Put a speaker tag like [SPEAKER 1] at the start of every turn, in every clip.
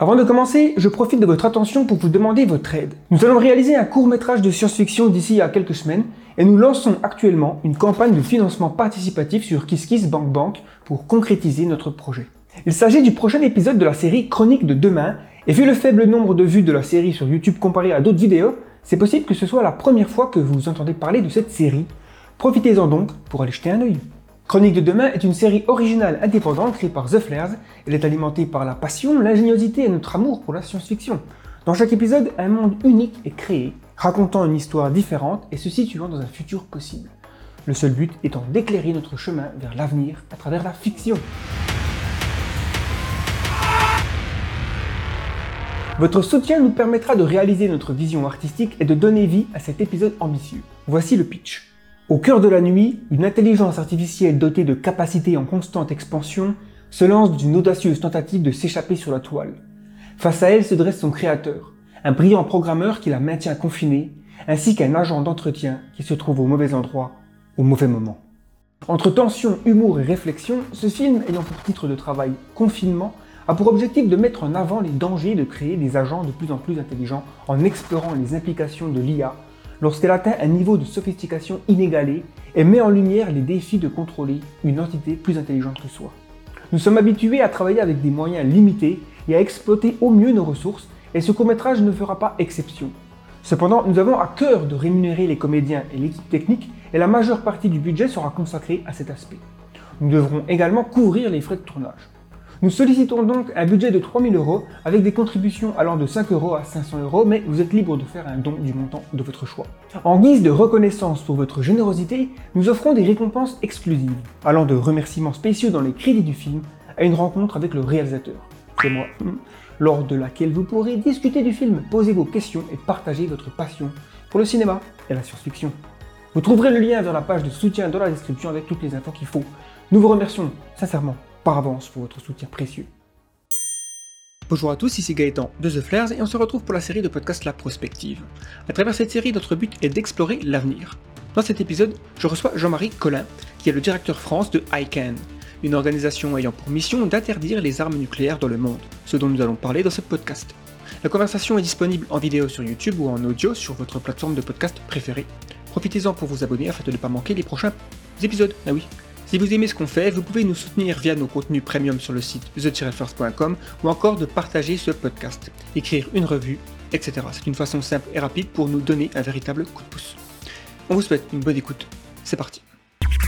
[SPEAKER 1] Avant de commencer, je profite de votre attention pour vous demander votre aide. Nous allons réaliser un court métrage de science-fiction d'ici à quelques semaines et nous lançons actuellement une campagne de financement participatif sur KissKissBankBank pour concrétiser notre projet. Il s'agit du prochain épisode de la série Chronique de demain et vu le faible nombre de vues de la série sur YouTube comparé à d'autres vidéos, c'est possible que ce soit la première fois que vous entendez parler de cette série. Profitez-en donc pour aller jeter un œil. Chronique de demain est une série originale indépendante créée par The Flares. Elle est alimentée par la passion, l'ingéniosité et notre amour pour la science-fiction. Dans chaque épisode, un monde unique est créé, racontant une histoire différente et se situant dans un futur possible. Le seul but étant d'éclairer notre chemin vers l'avenir à travers la fiction. Votre soutien nous permettra de réaliser notre vision artistique et de donner vie à cet épisode ambitieux. Voici le pitch. Au cœur de la nuit, une intelligence artificielle dotée de capacités en constante expansion se lance dans une audacieuse tentative de s'échapper sur la toile. Face à elle se dresse son créateur, un brillant programmeur qui la maintient confinée, ainsi qu'un agent d'entretien qui se trouve au mauvais endroit, au mauvais moment. Entre tension, humour et réflexion, ce film ayant pour titre de travail Confinement a pour objectif de mettre en avant les dangers de créer des agents de plus en plus intelligents en explorant les implications de l'IA lorsqu'elle atteint un niveau de sophistication inégalé et met en lumière les défis de contrôler une entité plus intelligente que soi. Nous sommes habitués à travailler avec des moyens limités et à exploiter au mieux nos ressources, et ce court-métrage ne fera pas exception. Cependant, nous avons à cœur de rémunérer les comédiens et l'équipe technique, et la majeure partie du budget sera consacrée à cet aspect. Nous devrons également couvrir les frais de tournage. Nous sollicitons donc un budget de 3000 euros avec des contributions allant de 5 euros à 500 euros, mais vous êtes libre de faire un don du montant de votre choix. En guise de reconnaissance pour votre générosité, nous offrons des récompenses exclusives, allant de remerciements spéciaux dans les crédits du film à une rencontre avec le réalisateur, c'est moi, lors de laquelle vous pourrez discuter du film, poser vos questions et partager votre passion pour le cinéma et la science-fiction. Vous trouverez le lien vers la page de soutien dans la description avec toutes les infos qu'il faut. Nous vous remercions sincèrement par avance pour votre soutien précieux. Bonjour à tous, ici Gaëtan de The Flares et on se retrouve pour la série de podcast La Prospective. À travers cette série, notre but est d'explorer l'avenir. Dans cet épisode, je reçois Jean-Marie Collin, qui est le directeur France de ICANN, une organisation ayant pour mission d'interdire les armes nucléaires dans le monde, ce dont nous allons parler dans ce podcast. La conversation est disponible en vidéo sur YouTube ou en audio sur votre plateforme de podcast préférée. Profitez-en pour vous abonner afin de ne pas manquer les prochains épisodes. Ah oui, si vous aimez ce qu'on fait, vous pouvez nous soutenir via nos contenus premium sur le site the-first.com ou encore de partager ce podcast, écrire une revue, etc. C'est une façon simple et rapide pour nous donner un véritable coup de pouce. On vous souhaite une bonne écoute. C'est parti.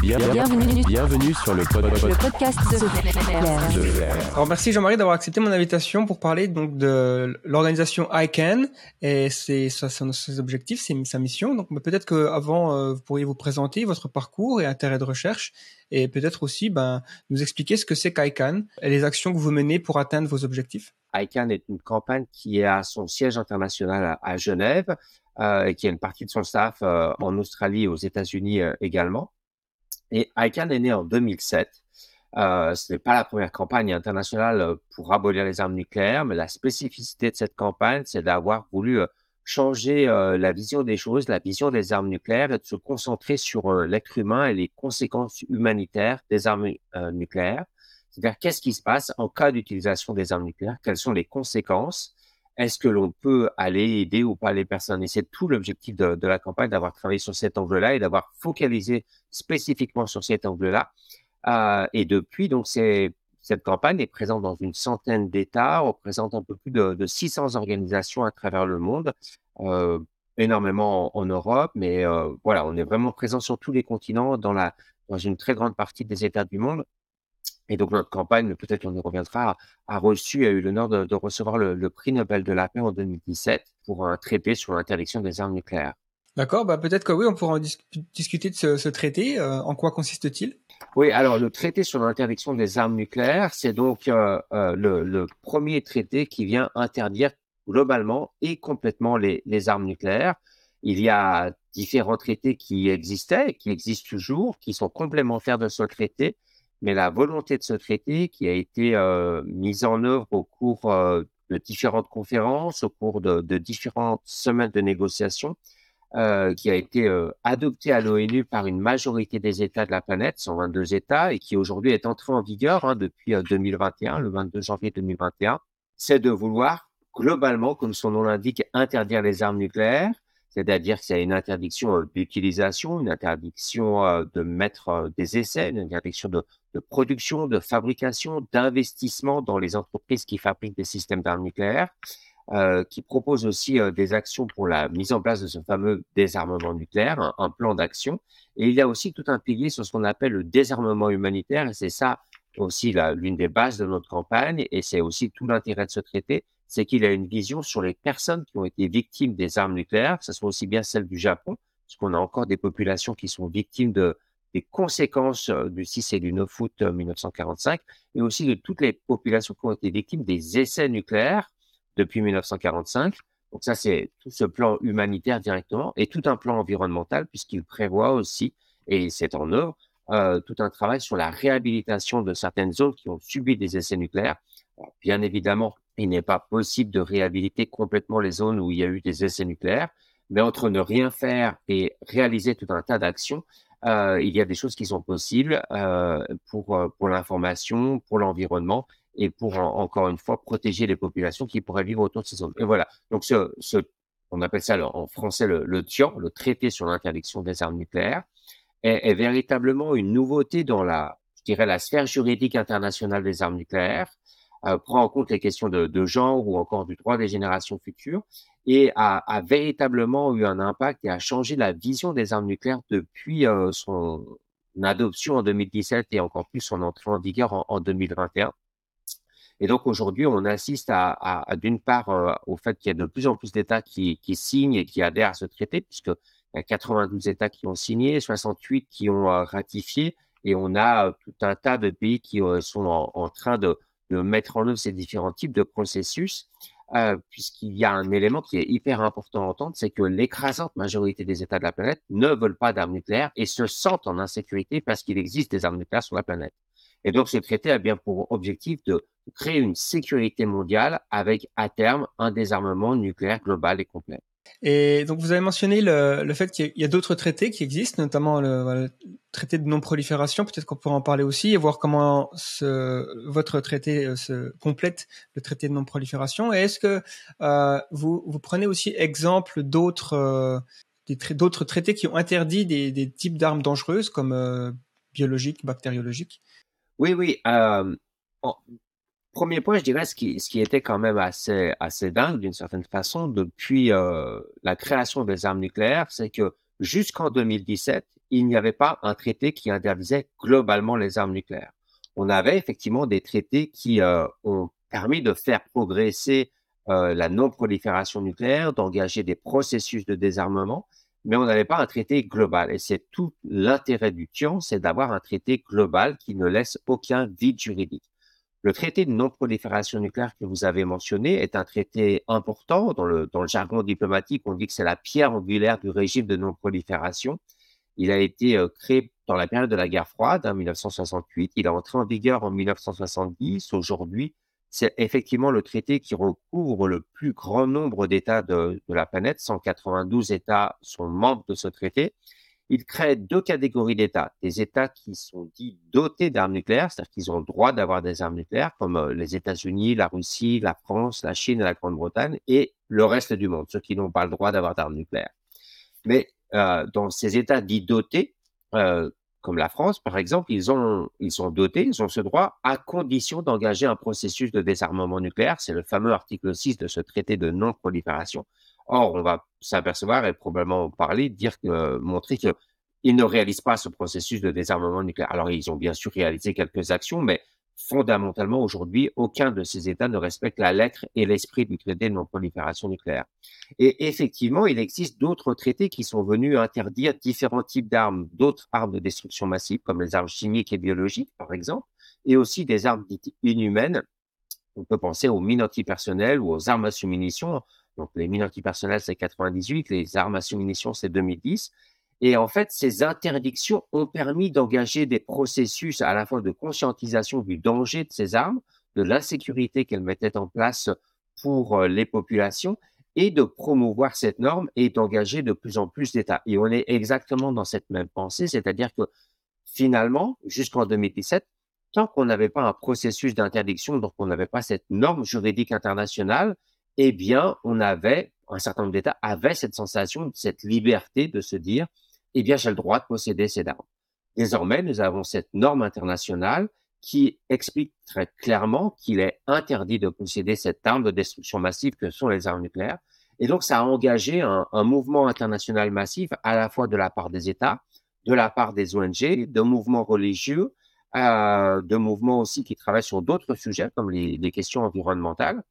[SPEAKER 2] Bienvenue, bienvenue sur le,
[SPEAKER 3] podcast de
[SPEAKER 1] Alors merci Jean-Marie d'avoir accepté mon invitation pour parler donc de l'organisation ICANN et c'est ses objectifs, c'est sa mission. Donc peut-être qu'avant euh, vous pourriez vous présenter votre parcours et intérêt de recherche et peut-être aussi ben, nous expliquer ce que c'est qu'ICANN et les actions que vous menez pour atteindre vos objectifs.
[SPEAKER 2] ICANN est une campagne qui a son siège international à, Genève euh, et qui a une partie de son staff euh, en Australie et aux États-Unis également. Et ICANN est né en 2007. Euh, ce n'est pas la première campagne internationale euh, pour abolir les armes nucléaires, mais la spécificité de cette campagne, c'est d'avoir voulu euh, changer la vision des choses, la vision des armes nucléaires, et de se concentrer sur l'être humain et les conséquences humanitaires des armes nucléaires. C'est-à-dire, qu'est-ce qui se passe en cas d'utilisation des armes nucléaires? Quelles sont les conséquences? Est-ce que l'on peut aller aider ou pas les personnes? Et c'est tout l'objectif de, la campagne, d'avoir travaillé sur cet angle-là et d'avoir focalisé spécifiquement sur cet angle-là. Euh, et depuis, donc, cette campagne est présente dans une centaine d'États, représente un peu plus de, 600 organisations à travers le monde, euh, énormément en, Europe, mais euh, voilà, on est vraiment présent sur tous les continents, dans une très grande partie des États du monde. Et donc notre campagne, peut-être qu'on y reviendra, a reçu, a eu l'honneur de, recevoir le, prix Nobel de la paix en 2017 pour un traité sur l'interdiction des armes nucléaires.
[SPEAKER 1] D'accord, bah peut-être que oui, on pourra en discuter de ce, traité. Euh, en quoi consiste-t-il?
[SPEAKER 2] Oui, alors le traité sur l'interdiction des armes nucléaires, c'est donc euh, euh, le, premier traité qui vient interdire globalement et complètement les, les armes nucléaires. Il y a différents traités qui existaient, qui existent toujours, qui sont complémentaires de ce traité mais la volonté de ce traité qui a été euh, mise en œuvre au cours euh, de différentes conférences, au cours de, différentes semaines de négociations, euh, qui a été euh, adopté à l'ONU par une majorité des États de la planète, 122 États, et qui aujourd'hui est entré en vigueur hein, depuis 2021, euh, le 22 janvier 2021. c'est de vouloir globalement, comme son nom l'indique, interdire les armes nucléaires, c'est-à-dire qu'il y a une interdiction euh, d'utilisation, une interdiction euh, de mettre euh, des essais, une interdiction de, production, de fabrication, d'investissement dans les entreprises qui fabriquent des systèmes d'armes nucléaires, qui propose aussi des actions pour la mise en place de ce fameux désarmement nucléaire, un, plan d'action. Et il y a aussi tout un pilier sur ce qu'on appelle le désarmement humanitaire, c'est ça aussi l'une des bases de notre campagne, et c'est aussi tout l'intérêt de ce traité, c'est qu'il a une vision sur les personnes qui ont été victimes des armes nucléaires, que ce soit aussi bien celles du Japon, parce qu'on a encore des populations qui sont victimes de, des conséquences euh, du 6 et du 9 août 1945, et aussi de toutes les populations qui ont été victimes des essais nucléaires depuis 1945. Donc ça, c'est tout ce plan humanitaire directement, et tout un plan environnemental, puisqu'il prévoit aussi, et c'est en œuvre, euh, tout un travail sur la réhabilitation de certaines zones qui ont subi des essais nucléaires. Bien évidemment, il n'est pas possible de réhabiliter complètement les zones où il y a eu des essais nucléaires, mais entre ne rien faire et réaliser tout un tas d'actions, euh, il y a des choses qui sont possibles euh, pour, euh, pour l'information, pour l'environnement et pour, en, encore une fois, protéger les populations qui pourraient vivre autour de ces zones. Et voilà, donc ce, ce on appelle ça en français le, le TIAN, le traité sur l'interdiction des armes nucléaires, est, est, véritablement une nouveauté dans la, je dirais, la sphère juridique internationale des armes nucléaires euh, prend en compte les questions de, de, genre ou encore du droit des générations futures et a, a, véritablement eu un impact et a changé la vision des armes nucléaires depuis euh, son adoption en 2017 et encore plus son entrée en vigueur en, en 2021. Et donc aujourd'hui, on assiste à, à, à d'une part euh, au fait qu'il y a de plus en plus d'États qui, qui, signent et qui adhèrent à ce traité, puisque il y a 92 États qui ont signé, 68 qui ont euh, ratifié, et on a euh, tout un tas de pays qui sont en, en train de, de mettre en œuvre ces différents types de processus, euh, puisqu'il y a un élément qui est hyper important à entendre, c'est que l'écrasante majorité des États de la planète ne veulent pas d'armes nucléaires et se sentent en insécurité parce qu'il existe des armes nucléaires sur la planète. Et donc, ce traité a bien pour objectif de créer une sécurité mondiale avec, à terme, un désarmement nucléaire global et complet.
[SPEAKER 4] Et donc vous avez mentionné le, le fait qu'il y a, d'autres traités qui existent, notamment le, le traité de non-prolifération. Peut-être qu'on pourra en parler aussi et voir comment ce, votre traité euh, se complète le traité de non-prolifération. Et est-ce que euh, vous, vous prenez aussi exemple d'autres euh, d'autres traités qui ont interdit des, des types d'armes dangereuses comme euh, biologiques, bactériologiques?
[SPEAKER 2] Oui, oui. Euh, Premier point, je dirais ce qui, ce qui était quand même assez, assez dingue d'une certaine façon depuis euh, la création des armes nucléaires, c'est que jusqu'en 2017, il n'y avait pas un traité qui interdisait globalement les armes nucléaires. On avait effectivement des traités qui euh, ont permis de faire progresser euh, la non-prolifération nucléaire, d'engager des processus de désarmement, mais on n'avait pas un traité global. Et c'est tout l'intérêt du TIAN, c'est d'avoir un traité global qui ne laisse aucun vide juridique. Le traité de non-prolifération nucléaire que vous avez mentionné est un traité important. Dans le, jargon diplomatique, on dit que c'est la pierre angulaire du régime de non-prolifération. Il a été euh, créé dans la période de la guerre froide, en 1968. Il est entré en vigueur en 1970. Aujourd'hui, c'est effectivement le traité qui recouvre le plus grand nombre d'États de la planète. 192 États sont membres de ce traité il crée deux catégories d'États. Des États qui sont dits dotés d'armes nucléaires, c'est-à-dire qu'ils ont le droit d'avoir des armes nucléaires, comme euh, les États-Unis, la Russie, la France, la Chine la Grande-Bretagne, et le reste du monde, ceux qui n'ont pas le droit d'avoir d'armes nucléaires. Mais euh, dans ces États dits dotés, euh, comme la France, par exemple, ils, ils sont dotés, ils ont ce droit à condition d'engager un processus de désarmement nucléaire. C'est le fameux article 6 de ce traité de non-prolifération. Or, on va s'apercevoir et probablement parler, dire montrer qu'ils ne réalisent pas ce processus de désarmement nucléaire. Alors, ils ont bien sûr réalisé quelques actions, mais fondamentalement, aujourd'hui, aucun de ces États ne respecte la lettre et l'esprit du traité de non-prolifération nucléaire. Et effectivement, il existe d'autres traités qui sont venus interdire différents types d'armes, d'autres armes de destruction massive, comme les armes chimiques et biologiques, par exemple, et aussi des armes dites inhumaines. On peut penser aux mines antipersonnelles ou aux armes à sous-munitions. Donc, les mines antipersonnelles, c'est 98, les armes à sous-munitions, c'est 2010. Et en fait, ces interdictions ont permis d'engager des processus à la fois de conscientisation du danger de ces armes, de l'insécurité qu'elles mettaient en place pour euh, les populations et de promouvoir cette norme et d'engager de plus en plus d'États. Et on est exactement dans cette même pensée, c'est-à-dire que finalement, jusqu'en 2017, tant qu'on n'avait pas un processus d'interdiction, donc on n'avait pas cette norme juridique internationale, eh bien, on avait, un certain nombre d'États avaient cette sensation, cette liberté de se dire, eh bien, j'ai le droit de posséder ces armes. Désormais, nous avons cette norme internationale qui explique très clairement qu'il est interdit de posséder cette arme de destruction massive que sont les armes nucléaires. Et donc, ça a engagé un, mouvement international massif à la fois de la part des États, de la part des ONG, de mouvements religieux, euh, de mouvements aussi qui travaillent sur d'autres sujets comme les, les questions environnementales.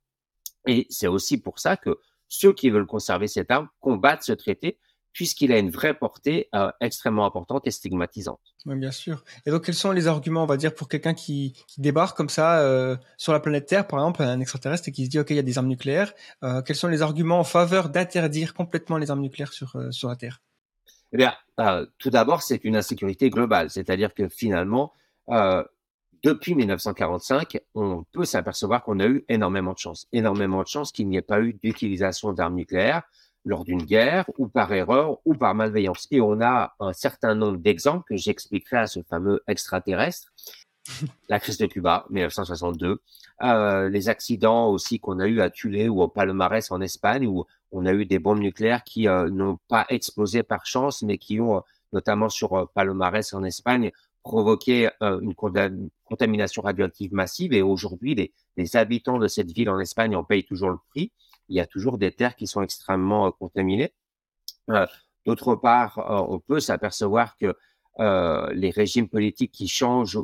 [SPEAKER 2] Et c'est aussi pour ça que ceux qui veulent conserver cette arme combattent ce traité puisqu'il a une vraie portée euh, extrêmement importante et stigmatisante.
[SPEAKER 4] Oui, bien sûr. Et donc, quels sont les arguments, on va dire, pour quelqu'un qui, qui, débarque comme ça euh, sur la planète Terre, par exemple, un extraterrestre, et qui se dit, OK, il y a des armes nucléaires. Euh, quels sont les arguments en faveur d'interdire complètement les armes nucléaires sur, sur la Terre?
[SPEAKER 2] Eh bien, tout d'abord, c'est une insécurité globale. C'est-à-dire que finalement, depuis 1945, on peut s'apercevoir qu'on a eu énormément de chance. Énormément de chance qu'il n'y ait pas eu d'utilisation d'armes nucléaires lors d'une guerre ou par erreur ou par malveillance. Et on a un certain nombre d'exemples que j'expliquerai à ce fameux extraterrestre. La crise de Cuba, 1962, euh, les accidents aussi qu'on a eu à Tulé ou au Palomares en Espagne, où on a eu des bombes nucléaires qui euh, n'ont pas explosé par chance, mais qui ont, euh, notamment sur euh, Palomares en Espagne, provoqué une contamination radioactive massive. Et aujourd'hui, les, habitants de cette ville en Espagne en payent toujours le prix il y a toujours des terres qui sont extrêmement euh, contaminées. Euh, d'autre part, euh, on peut s'apercevoir que les régimes politiques qui changent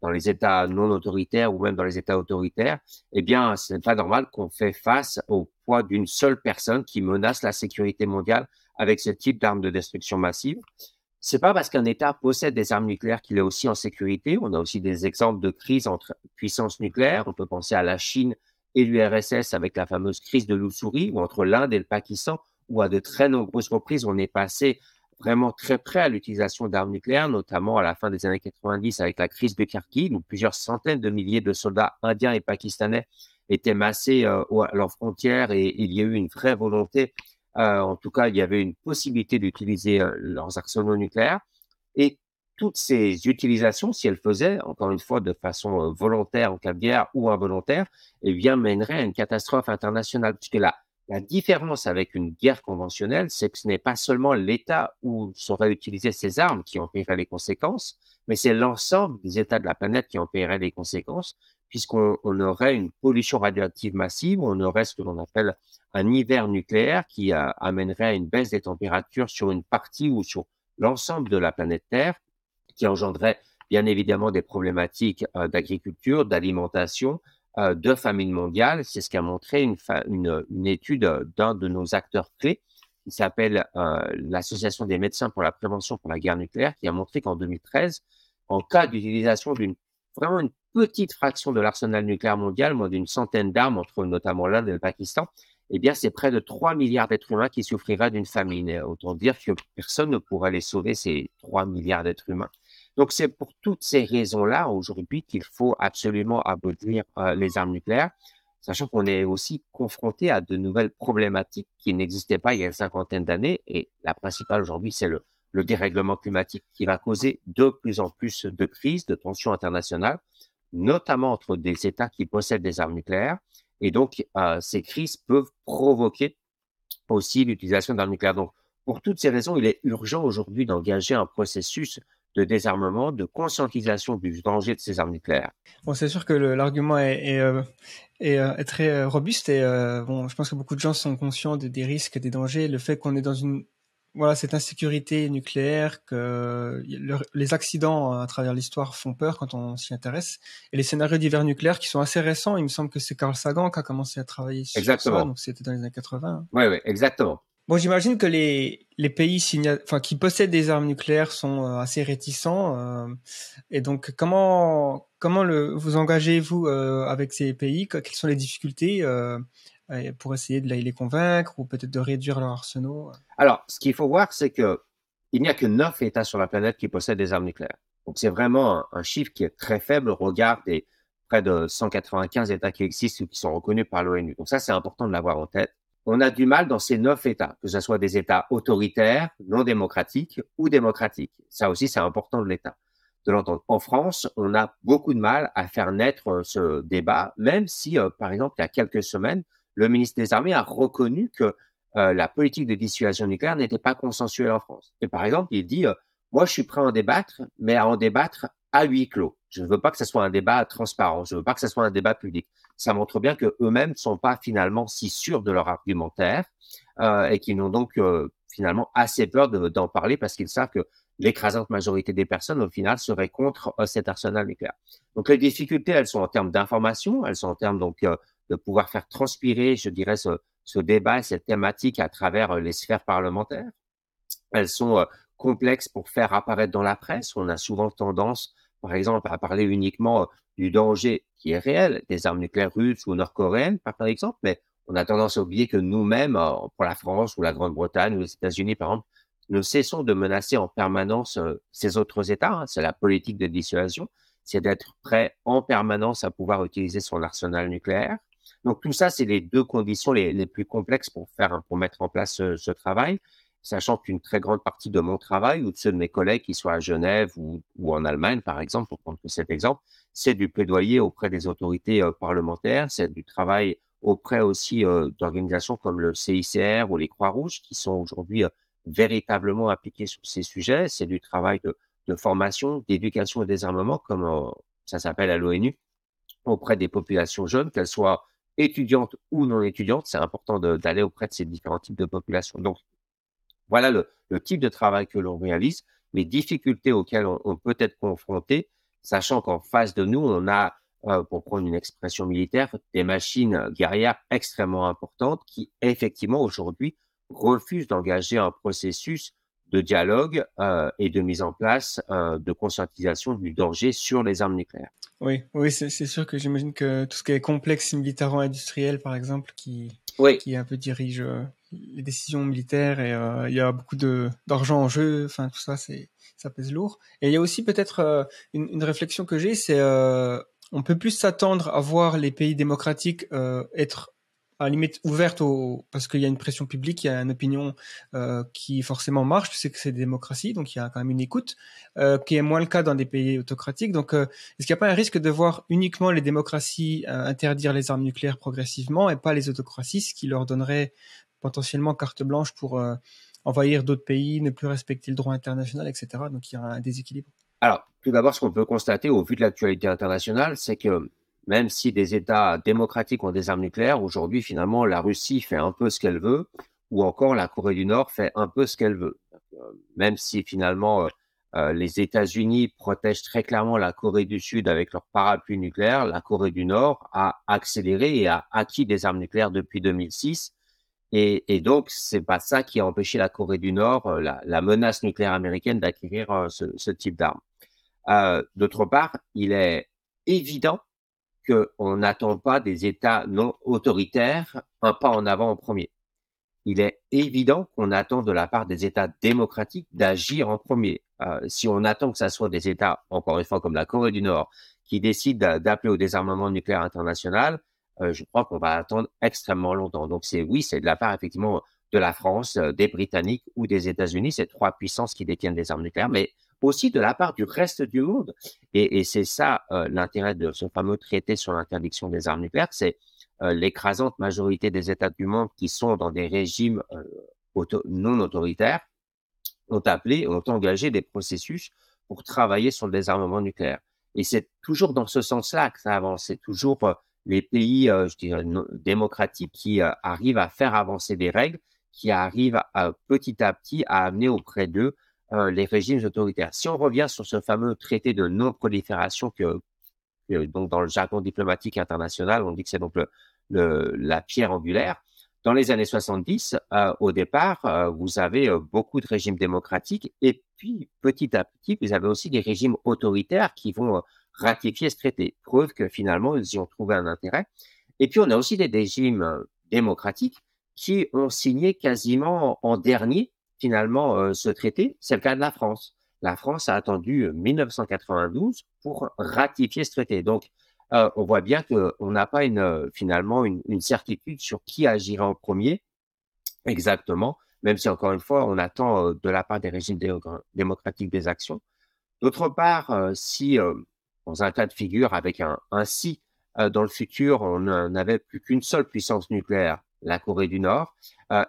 [SPEAKER 2] dans les États non autoritaires ou même dans les États autoritaires, eh bien, ce n'est pas normal qu'on fait face au poids d'une seule personne qui menace la sécurité mondiale avec ce type d'armes de destruction massive. C'est pas parce qu'un État possède des armes nucléaires qu'il est aussi en sécurité. On a aussi des exemples de crise entre puissances nucléaires. On peut penser à la Chine et l'URSS avec la fameuse crise de l'Ussuri ou entre l'Inde et le Pakistan, où à de très nombreuses reprises, on est passé vraiment très près à l'utilisation d'armes nucléaires, notamment à la fin des années 90 avec la crise de Kharkiv, où plusieurs centaines de milliers de soldats indiens et pakistanais étaient massés euh, à leurs frontières et il y a eu une vraie volonté, euh, en tout cas, il y avait une possibilité d'utiliser euh, leurs arsenaux nucléaires. Et toutes ces utilisations, si elles faisaient, encore une fois, de façon euh, volontaire en cas de guerre ou involontaire, eh bien, mèneraient à une catastrophe internationale. Puisque la, la différence avec une guerre conventionnelle, c'est que ce n'est pas seulement l'État où seraient utilisées ces armes qui en paieraient les conséquences, mais c'est l'ensemble des États de la planète qui en paieraient les conséquences, puisqu'on on aurait une pollution radioactive massive, on aurait ce que l'on appelle un hiver nucléaire qui euh, amènerait à une baisse des températures sur une partie ou sur l'ensemble de la planète Terre, qui engendrait bien évidemment des problématiques euh, d'agriculture, d'alimentation, euh, de famine mondiale. C'est ce qu'a montré une, étude d'un de nos acteurs clés qui s'appelle l'Association des médecins pour la prévention pour la guerre nucléaire, qui a montré qu'en 2013, en cas d'utilisation d'une vraiment une petite fraction de l'arsenal nucléaire mondial, moins d'une centaine d'armes entre notamment l'Inde et le Pakistan, eh bien, c'est près de 3 milliards d'êtres humains qui souffriraient d'une famine. Autant dire que personne ne pourrait les sauver, ces 3 milliards d'êtres humains. Donc, c'est pour toutes ces raisons-là aujourd'hui qu'il faut absolument abolir euh, les armes nucléaires, sachant qu'on est aussi confronté à de nouvelles problématiques qui n'existaient pas il y a une cinquantaine d'années. Et la principale aujourd'hui, c'est le, le dérèglement climatique qui va causer de plus en plus de crises, de tensions internationales, notamment entre des États qui possèdent des armes nucléaires. Et donc, euh, ces crises peuvent provoquer aussi l'utilisation d'armes nucléaires. Donc, pour toutes ces raisons, il est urgent aujourd'hui d'engager un processus de désarmement, de conscientisation du danger de ces armes nucléaires.
[SPEAKER 4] Bon, c'est sûr que l'argument est, est, euh, euh, très robuste et bon, je pense que beaucoup de gens sont conscients des risques, des dangers, le fait qu'on est dans une voilà cette insécurité nucléaire, que les accidents à travers l'histoire font peur quand on s'y intéresse, et les scénarios d'hiver nucléaire qui sont assez récents. Il me semble que c'est Carl Sagan qui a commencé à travailler sur
[SPEAKER 2] exactement.
[SPEAKER 4] ça, donc c'était dans les années 80.
[SPEAKER 2] Oui, oui, exactement.
[SPEAKER 4] Bon, j'imagine que les, les pays enfin, qui possèdent des armes nucléaires sont euh, assez réticents. Euh, et donc, comment, comment le, vous engagez-vous euh, avec ces pays? Quelles sont les difficultés pour essayer de les convaincre ou peut-être de réduire leurs arsenaux
[SPEAKER 2] Alors, ce qu'il faut voir, c'est que il n'y a que neuf États sur la planète qui possèdent des armes nucléaires. Donc, c'est vraiment un, chiffre qui est très faible au regard des près de 195 États qui existent ou qui sont reconnus par l'ONU. Donc, ça, c'est important de l'avoir en tête on a du mal dans ces neuf États, que ce soit des États autoritaires, non démocratiques ou démocratiques. Ça aussi, c'est important de l'État. de l'entendre. En France, on a beaucoup de mal à faire naître ce débat, même si, par exemple, il y a quelques semaines, le ministre des Armées a reconnu que la politique de dissuasion nucléaire n'était pas consensuelle en France. Et par exemple, il dit, moi, je suis prêt à en débattre, mais à en débattre à huis clos. Je ne veux pas que ce soit un débat transparent. Je ne veux pas que ce soit un débat public. Ça montre bien que eux-mêmes ne sont pas finalement si sûrs de leur argumentaire euh, et qu'ils n'ont donc euh, finalement assez peur d'en parler parce qu'ils savent que l'écrasante majorité des personnes, au final, seraient contre euh, cet arsenal nucléaire. Donc les difficultés, elles sont en termes d'information, elles sont en termes donc de pouvoir faire transpirer, je dirais, ce, débat, cette thématique à travers les sphères parlementaires. Elles sont complexes pour faire apparaître dans la presse. On a souvent tendance, par exemple, à parler uniquement euh, du danger qui est réel des armes nucléaires russes ou nord-coréennes, par exemple, mais on a tendance à oublier que nous-mêmes, euh, pour la France ou la Grande-Bretagne ou les États-Unis, par exemple, nous cessons de menacer en permanence euh, ces autres États. Hein. C'est la politique de dissuasion, c'est d'être prêt en permanence à pouvoir utiliser son arsenal nucléaire. Donc tout ça, c'est les deux conditions les, plus complexes pour faire, pour mettre en place ce travail sachant qu'une très grande partie de mon travail ou de ceux de mes collègues qui soient à Genève ou, en Allemagne, par exemple, pour prendre cet exemple, c'est du plaidoyer auprès des autorités euh, parlementaires, c'est du travail auprès aussi euh, d'organisations comme le CICR ou les Croix-Rouges qui sont aujourd'hui euh, véritablement appliquées sur ces sujets, c'est du travail de, de formation, d'éducation et désarmement, comme ça s'appelle à l'ONU, auprès des populations jeunes, qu'elles soient étudiantes ou non étudiantes. C'est important d'aller auprès de ces différents types de populations. Donc, voilà le, type de travail que l'on réalise, les difficultés auxquelles on, peut être confronté, sachant qu'en face de nous, on a, euh, pour prendre une expression militaire, des machines guerrières extrêmement importantes qui, effectivement, aujourd'hui, refusent d'engager un processus de dialogue euh, et de mise en place euh, de conscientisation du danger sur les armes nucléaires.
[SPEAKER 4] Oui, oui, c'est sûr que j'imagine que tout ce qui est complexe militaro-industriel, par exemple, qui, qui un peu dirige les décisions militaires et euh, il y a beaucoup d'argent en jeu. Enfin, tout ça, c'est ça pèse lourd. Et il y a aussi peut-être euh, une, une, réflexion que j'ai, c'est euh, on peut plus s'attendre à voir les pays démocratiques euh, être à la limite ouverte au parce qu'il y a une pression publique, il y a une opinion euh, qui forcément marche, tu sais que c'est des démocraties, donc il y a quand même une écoute, euh, qui est moins le cas dans des pays autocratiques. Donc, euh, est-ce qu'il n'y a pas un risque de voir uniquement les démocraties interdire les armes nucléaires progressivement et pas les autocraties, ce qui leur donnerait potentiellement carte blanche pour envahir d'autres pays, ne plus respecter le droit international, etc. Donc il y a un déséquilibre.
[SPEAKER 2] Alors, tout d'abord, ce qu'on peut constater au vu de l'actualité internationale, c'est que même si des États démocratiques ont des armes nucléaires, aujourd'hui, finalement, la Russie fait un peu ce qu'elle veut, ou encore la Corée du Nord fait un peu ce qu'elle veut. Euh, même si finalement, euh, les États-Unis protègent très clairement la Corée du Sud avec leur parapluie nucléaire, la Corée du Nord a accéléré et a acquis des armes nucléaires depuis 2006 et, donc, c'est pas ça qui a empêché la Corée du Nord, euh, la, menace nucléaire américaine, d'acquérir euh, ce, type d'armes. Euh, D'autre part, il est évident qu'on n'attend pas des États non autoritaires un pas en avant en premier. Il est évident qu'on attend de la part des États démocratiques d'agir en premier. Euh, si on attend que ce soit des États, encore une fois, comme la Corée du Nord, qui décident d'appeler au désarmement nucléaire international, euh, je crois qu'on va attendre extrêmement longtemps. Donc c'est oui, c'est de la part effectivement de la France, euh, des Britanniques ou des États-Unis, ces trois puissances qui détiennent des armes nucléaires, mais aussi de la part du reste du monde. Et, c'est ça euh, l'intérêt de ce fameux traité sur l'interdiction des armes nucléaires, c'est l'écrasante majorité des États du monde qui sont dans des régimes non autoritaires ont appelé, ont engagé des processus pour travailler sur le désarmement nucléaire. Et c'est toujours dans ce sens-là que ça avance. C'est toujours les pays, euh, démocratiques qui euh, arrivent à faire avancer des règles, qui arrivent petit à petit à amener auprès d'eux euh, les régimes autoritaires. Si on revient sur ce fameux traité de non-prolifération que, donc dans le jargon diplomatique international, on dit que c'est donc le, la pierre angulaire. Dans les années 70, au départ, vous avez beaucoup de régimes démocratiques et puis petit à petit, vous avez aussi des régimes autoritaires qui vont ratifier ce traité. Preuve que finalement, ils y ont trouvé un intérêt. Et puis, on a aussi des régimes euh, démocratiques qui ont signé quasiment en dernier, finalement, euh, ce traité. C'est le cas de la France. La France a attendu 1992 euh, pour ratifier ce traité. Donc, on voit bien qu'on n'a pas une, finalement une, certitude sur qui agira en premier exactement, même si encore une fois, on attend de la part des régimes démocratiques des actions. D'autre part, euh, si euh, dans un cas de figure avec un, si euh, dans le futur on n'avait plus qu'une seule puissance nucléaire, la Corée du Nord,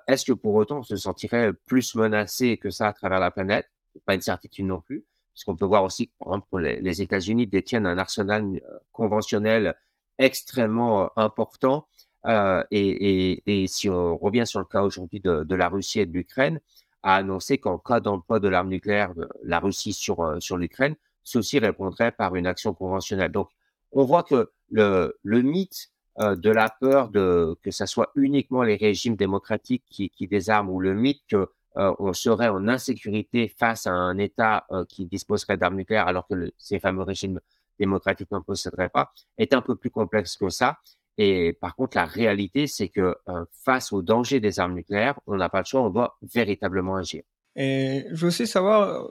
[SPEAKER 2] est-ce que pour autant on se sentirait plus menacé que ça à travers la planète? Pas une certitude non plus, puisqu'on peut voir aussi, exemple, les, États-Unis détiennent un arsenal conventionnel extrêmement important. Euh, et, et, si on revient sur le cas aujourd'hui de, la Russie et de l'Ukraine, a annoncé qu'en cas d'emploi de l'arme nucléaire de la Russie sur, euh, sur l'Ukraine, ceci répondrait par une action conventionnelle. Donc, on voit que le mythe euh, de la peur de que ce soit uniquement les régimes démocratiques qui, désarment ou le mythe que euh, on serait en insécurité face à un État euh, qui disposerait d'armes nucléaires alors que le, ces fameux régimes démocratiques n'en posséderaient pas, est un peu plus complexe que ça. Et par contre, la réalité, c'est que euh, face au danger des armes nucléaires, on n'a pas le choix, on doit véritablement agir.
[SPEAKER 4] Et je veux aussi savoir,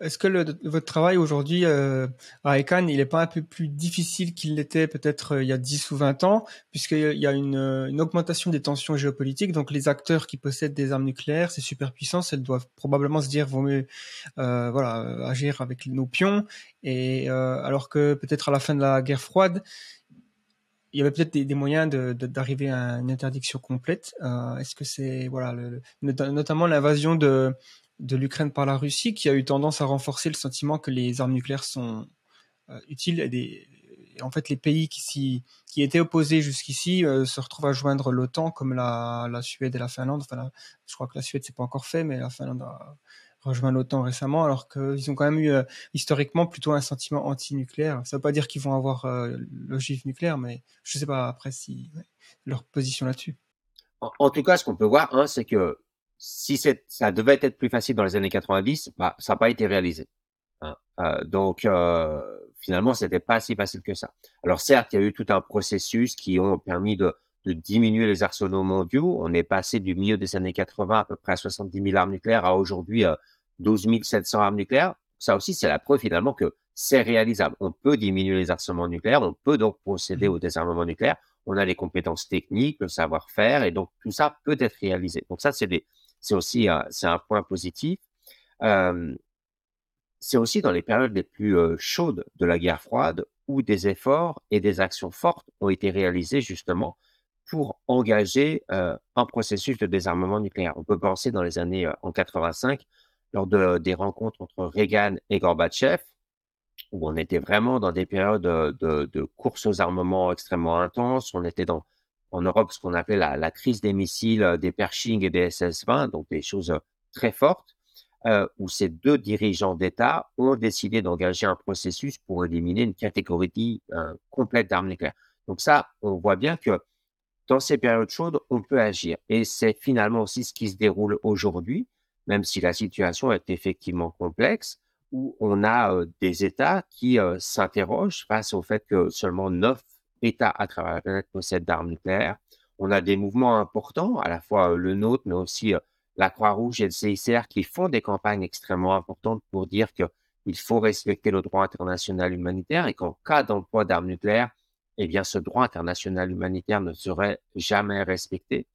[SPEAKER 4] est-ce que le, votre travail aujourd'hui euh, à ICANN, il n'est pas un peu plus difficile qu'il l'était peut-être euh, il y a 10 ou 20 ans, puisqu'il y a une, une, augmentation des tensions géopolitiques, donc les acteurs qui possèdent des armes nucléaires, ces superpuissances, elles doivent probablement se dire, vaut mieux euh, voilà, agir avec nos pions, et euh, alors que peut-être à la fin de la guerre froide, il y avait peut-être des, moyens d'arriver de, à une interdiction complète. Euh, Est-ce que c'est voilà, le, notamment l'invasion de de l'Ukraine par la Russie qui a eu tendance à renforcer le sentiment que les armes nucléaires sont euh, utiles en fait les pays qui, étaient opposés jusqu'ici euh, se retrouvent à joindre l'OTAN comme la, Suède et la Finlande. Je crois que la Suède c'est pas encore fait, mais la Finlande a rejoint l'OTAN récemment, alors qu'ils ont quand même eu euh, historiquement plutôt un sentiment anti-nucléaire. Ça veut pas dire qu'ils vont avoir euh, l'ogive nucléaire, mais je sais pas après si leur position là-dessus.
[SPEAKER 2] En, en, tout cas, ce qu'on peut voir, hein, c'est que si ça devait être plus facile dans les années 90, bah, ça n'a pas été réalisé. Hein. Euh, donc, euh, finalement, c'était pas si facile que ça. Alors, certes, il y a eu tout un processus qui ont permis de, de diminuer les arsenaux mondiaux. On est passé du milieu des années 80 à peu près à 70 000 armes nucléaires à aujourd'hui euh, 12 700 armes nucléaires. Ça aussi, c'est la preuve finalement que c'est réalisable. On peut diminuer les arsenaux nucléaires, on peut donc procéder mmh. au désarmement nucléaire. On a les compétences techniques, le savoir-faire, et donc tout ça peut être réalisé. Donc ça, c'est des, c'est aussi un, c'est un point positif. C'est aussi dans les périodes les plus chaudes de la guerre froide où des efforts et des actions fortes ont été réalisés justement pour engager un processus de désarmement nucléaire. On peut penser dans les années euh, en 85, lors de, des rencontres entre Reagan et Gorbatchev, où on était vraiment dans des périodes de, de, de course aux armements extrêmement intenses. On était dans en Europe ce qu'on appelait la, crise des missiles, euh, des Pershing et des SS-20, donc des choses euh, très fortes, euh, où ces deux dirigeants d'État ont décidé d'engager un processus pour éliminer une catégorie complète d'armes nucléaires. Donc ça, on voit bien que dans ces périodes chaudes, on peut agir. Et c'est finalement aussi ce qui se déroule aujourd'hui, même si la situation est effectivement complexe, où on a des États qui s'interrogent face au fait que seulement neuf États à travers la planète possèdent d'armes nucléaires. On a des mouvements importants, à la fois euh, le nôtre, mais aussi euh, la Croix-Rouge et le CICR, qui font des campagnes extrêmement importantes pour dire qu'il faut respecter le droit international humanitaire et qu'en cas d'emploi d'armes nucléaires, eh bien, ce droit international humanitaire ne serait jamais respecté.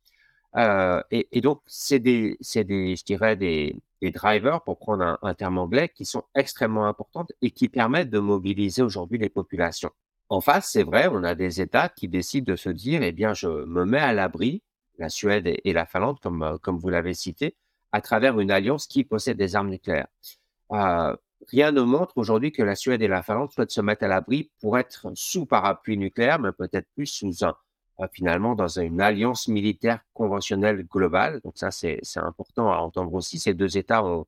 [SPEAKER 2] Euh, et, donc, c'est des, des, je dirais, des drivers, pour prendre un, un terme anglais, qui sont extrêmement importantes et qui permettent de mobiliser aujourd'hui les populations. En face, c'est vrai, on a des États qui décident de se dire, eh bien, je me mets à l'abri, la Suède et, la Finlande, comme, euh, vous l'avez cité, à travers une alliance qui possède des armes nucléaires. Euh, rien ne montre aujourd'hui que la Suède et la Finlande souhaitent se mettre à l'abri pour être sous parapluie nucléaire, mais peut-être plus sous un, euh, finalement, dans une alliance militaire conventionnelle globale. Donc ça, c'est important à entendre aussi. Ces deux États ont,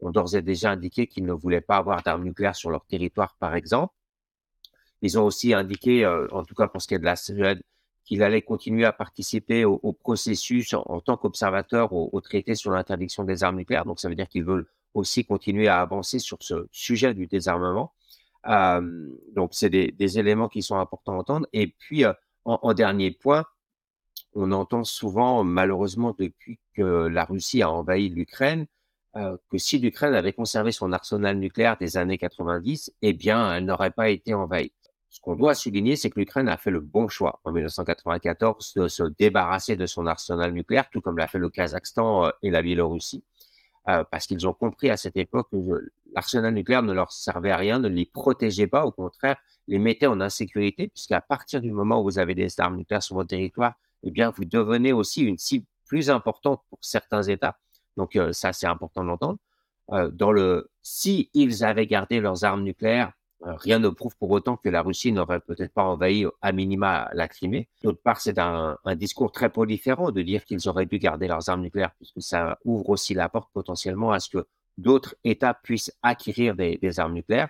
[SPEAKER 2] ont d'ores et déjà indiqué qu'ils ne voulaient pas avoir d'armes nucléaires sur leur territoire, par exemple. Ils ont aussi indiqué, euh, en tout cas pour ce qui est de la Suède, qu'il allait continuer à participer au, processus en, tant qu'observateur au, traité sur l'interdiction des armes nucléaires. Donc, ça veut dire qu'ils veulent aussi continuer à avancer sur ce sujet du désarmement. Euh, donc, c'est des, éléments qui sont importants à entendre. Et puis, euh, en, dernier point, on entend souvent, malheureusement, depuis que la Russie a envahi l'Ukraine, que si l'Ukraine avait conservé son arsenal nucléaire des années 90, eh bien, elle n'aurait pas été envahie. Ce qu'on doit souligner, c'est que l'Ukraine a fait le bon choix en 1994 de se débarrasser de son arsenal nucléaire, tout comme l'a fait le Kazakhstan euh, et la Biélorussie, euh, parce qu'ils ont compris à cette époque que l'arsenal nucléaire ne leur servait à rien, ne les protégeait pas, au contraire, les mettait en insécurité, puisqu'à partir du moment où vous avez des armes nucléaires sur votre territoire, eh bien, vous devenez aussi une cible plus importante pour certains États. Donc, euh, ça, c'est important de l'entendre. Dans le, si ils avaient gardé leurs armes nucléaires, rien ne prouve pour autant que la Russie n'aurait peut-être pas envahi à minima la Crimée. D'autre part, c'est un, discours très proliférant de dire qu'ils auraient dû garder leurs armes nucléaires, puisque ça ouvre aussi la porte potentiellement à ce que d'autres États puissent acquérir des, armes nucléaires.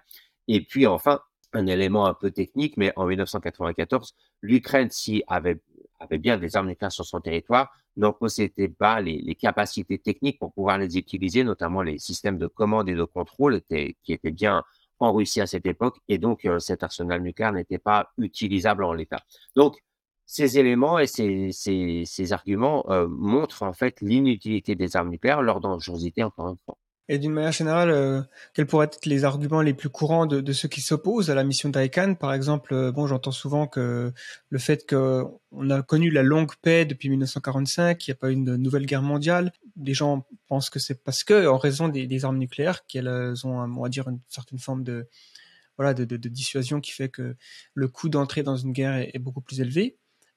[SPEAKER 2] Et puis enfin, un élément un peu technique, mais en 1994, l'Ukraine, si avait, avait bien des armes nucléaires sur son territoire, n'en possédait pas les, capacités techniques pour pouvoir les utiliser, notamment les systèmes de commande et de contrôle qui étaient bien en Russie à cette époque, et donc euh, cet arsenal nucléaire n'était pas utilisable en l'état. Donc, ces éléments et ces, arguments euh, montrent en fait l'inutilité des armes nucléaires, leur dangerosité encore une fois.
[SPEAKER 4] Et d'une manière générale, euh, quels pourraient être les arguments les plus courants de, ceux qui s'opposent à la mission d'ICANN Par exemple, euh, bon, j'entends souvent que le fait qu'on a connu la longue paix depuis 1945, qu'il n'y a pas eu une nouvelle guerre mondiale, des gens pensent que c'est parce que, en raison des, armes nucléaires, qu'elles ont, on va dire, une certaine forme de voilà de, dissuasion qui fait que le coût d'entrée dans une guerre est beaucoup plus élevé.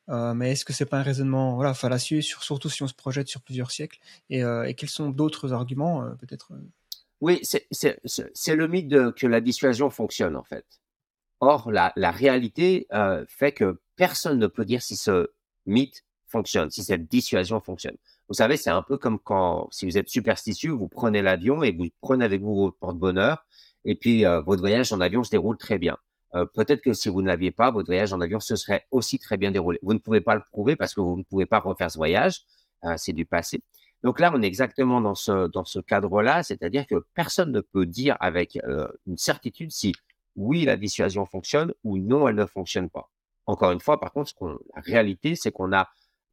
[SPEAKER 4] Euh, mais est-ce que c'est pas un raisonnement voilà, fallacieux, sur, surtout si on se projette sur plusieurs siècles et, euh, quels sont d'autres arguments, euh, peut-être
[SPEAKER 2] Oui, c'est le mythe que la dissuasion fonctionne, en fait. Or, la, la réalité fait que personne ne peut dire si ce mythe fonctionne, si cette dissuasion fonctionne. Vous savez, c'est un peu comme quand, si vous êtes superstitieux, vous prenez l'avion et vous prenez avec vous votre porte-bonheur, et puis votre voyage en avion se déroule très bien. Euh, peut-être que si vous n'aviez pas, votre voyage en avion se serait aussi très bien déroulé. Vous ne pouvez pas le prouver parce que vous ne pouvez pas refaire ce voyage, euh, c'est du passé. Donc là, on est exactement dans ce, cadre-là, c'est-à-dire que personne ne peut dire avec euh, une certitude si oui, la dissuasion fonctionne ou non, elle ne fonctionne pas. Encore une fois, par contre, la réalité, c'est qu'on a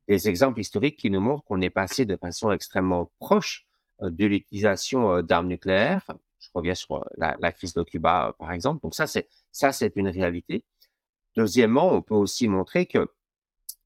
[SPEAKER 2] des exemples historiques qui nous montrent qu'on est passé de façon extrêmement proche euh, de l'utilisation d'armes nucléaires. Je reviens sur la, la crise de Cuba, par exemple. Donc ça, c'est ça, c'est une réalité. Deuxièmement, on peut aussi montrer que,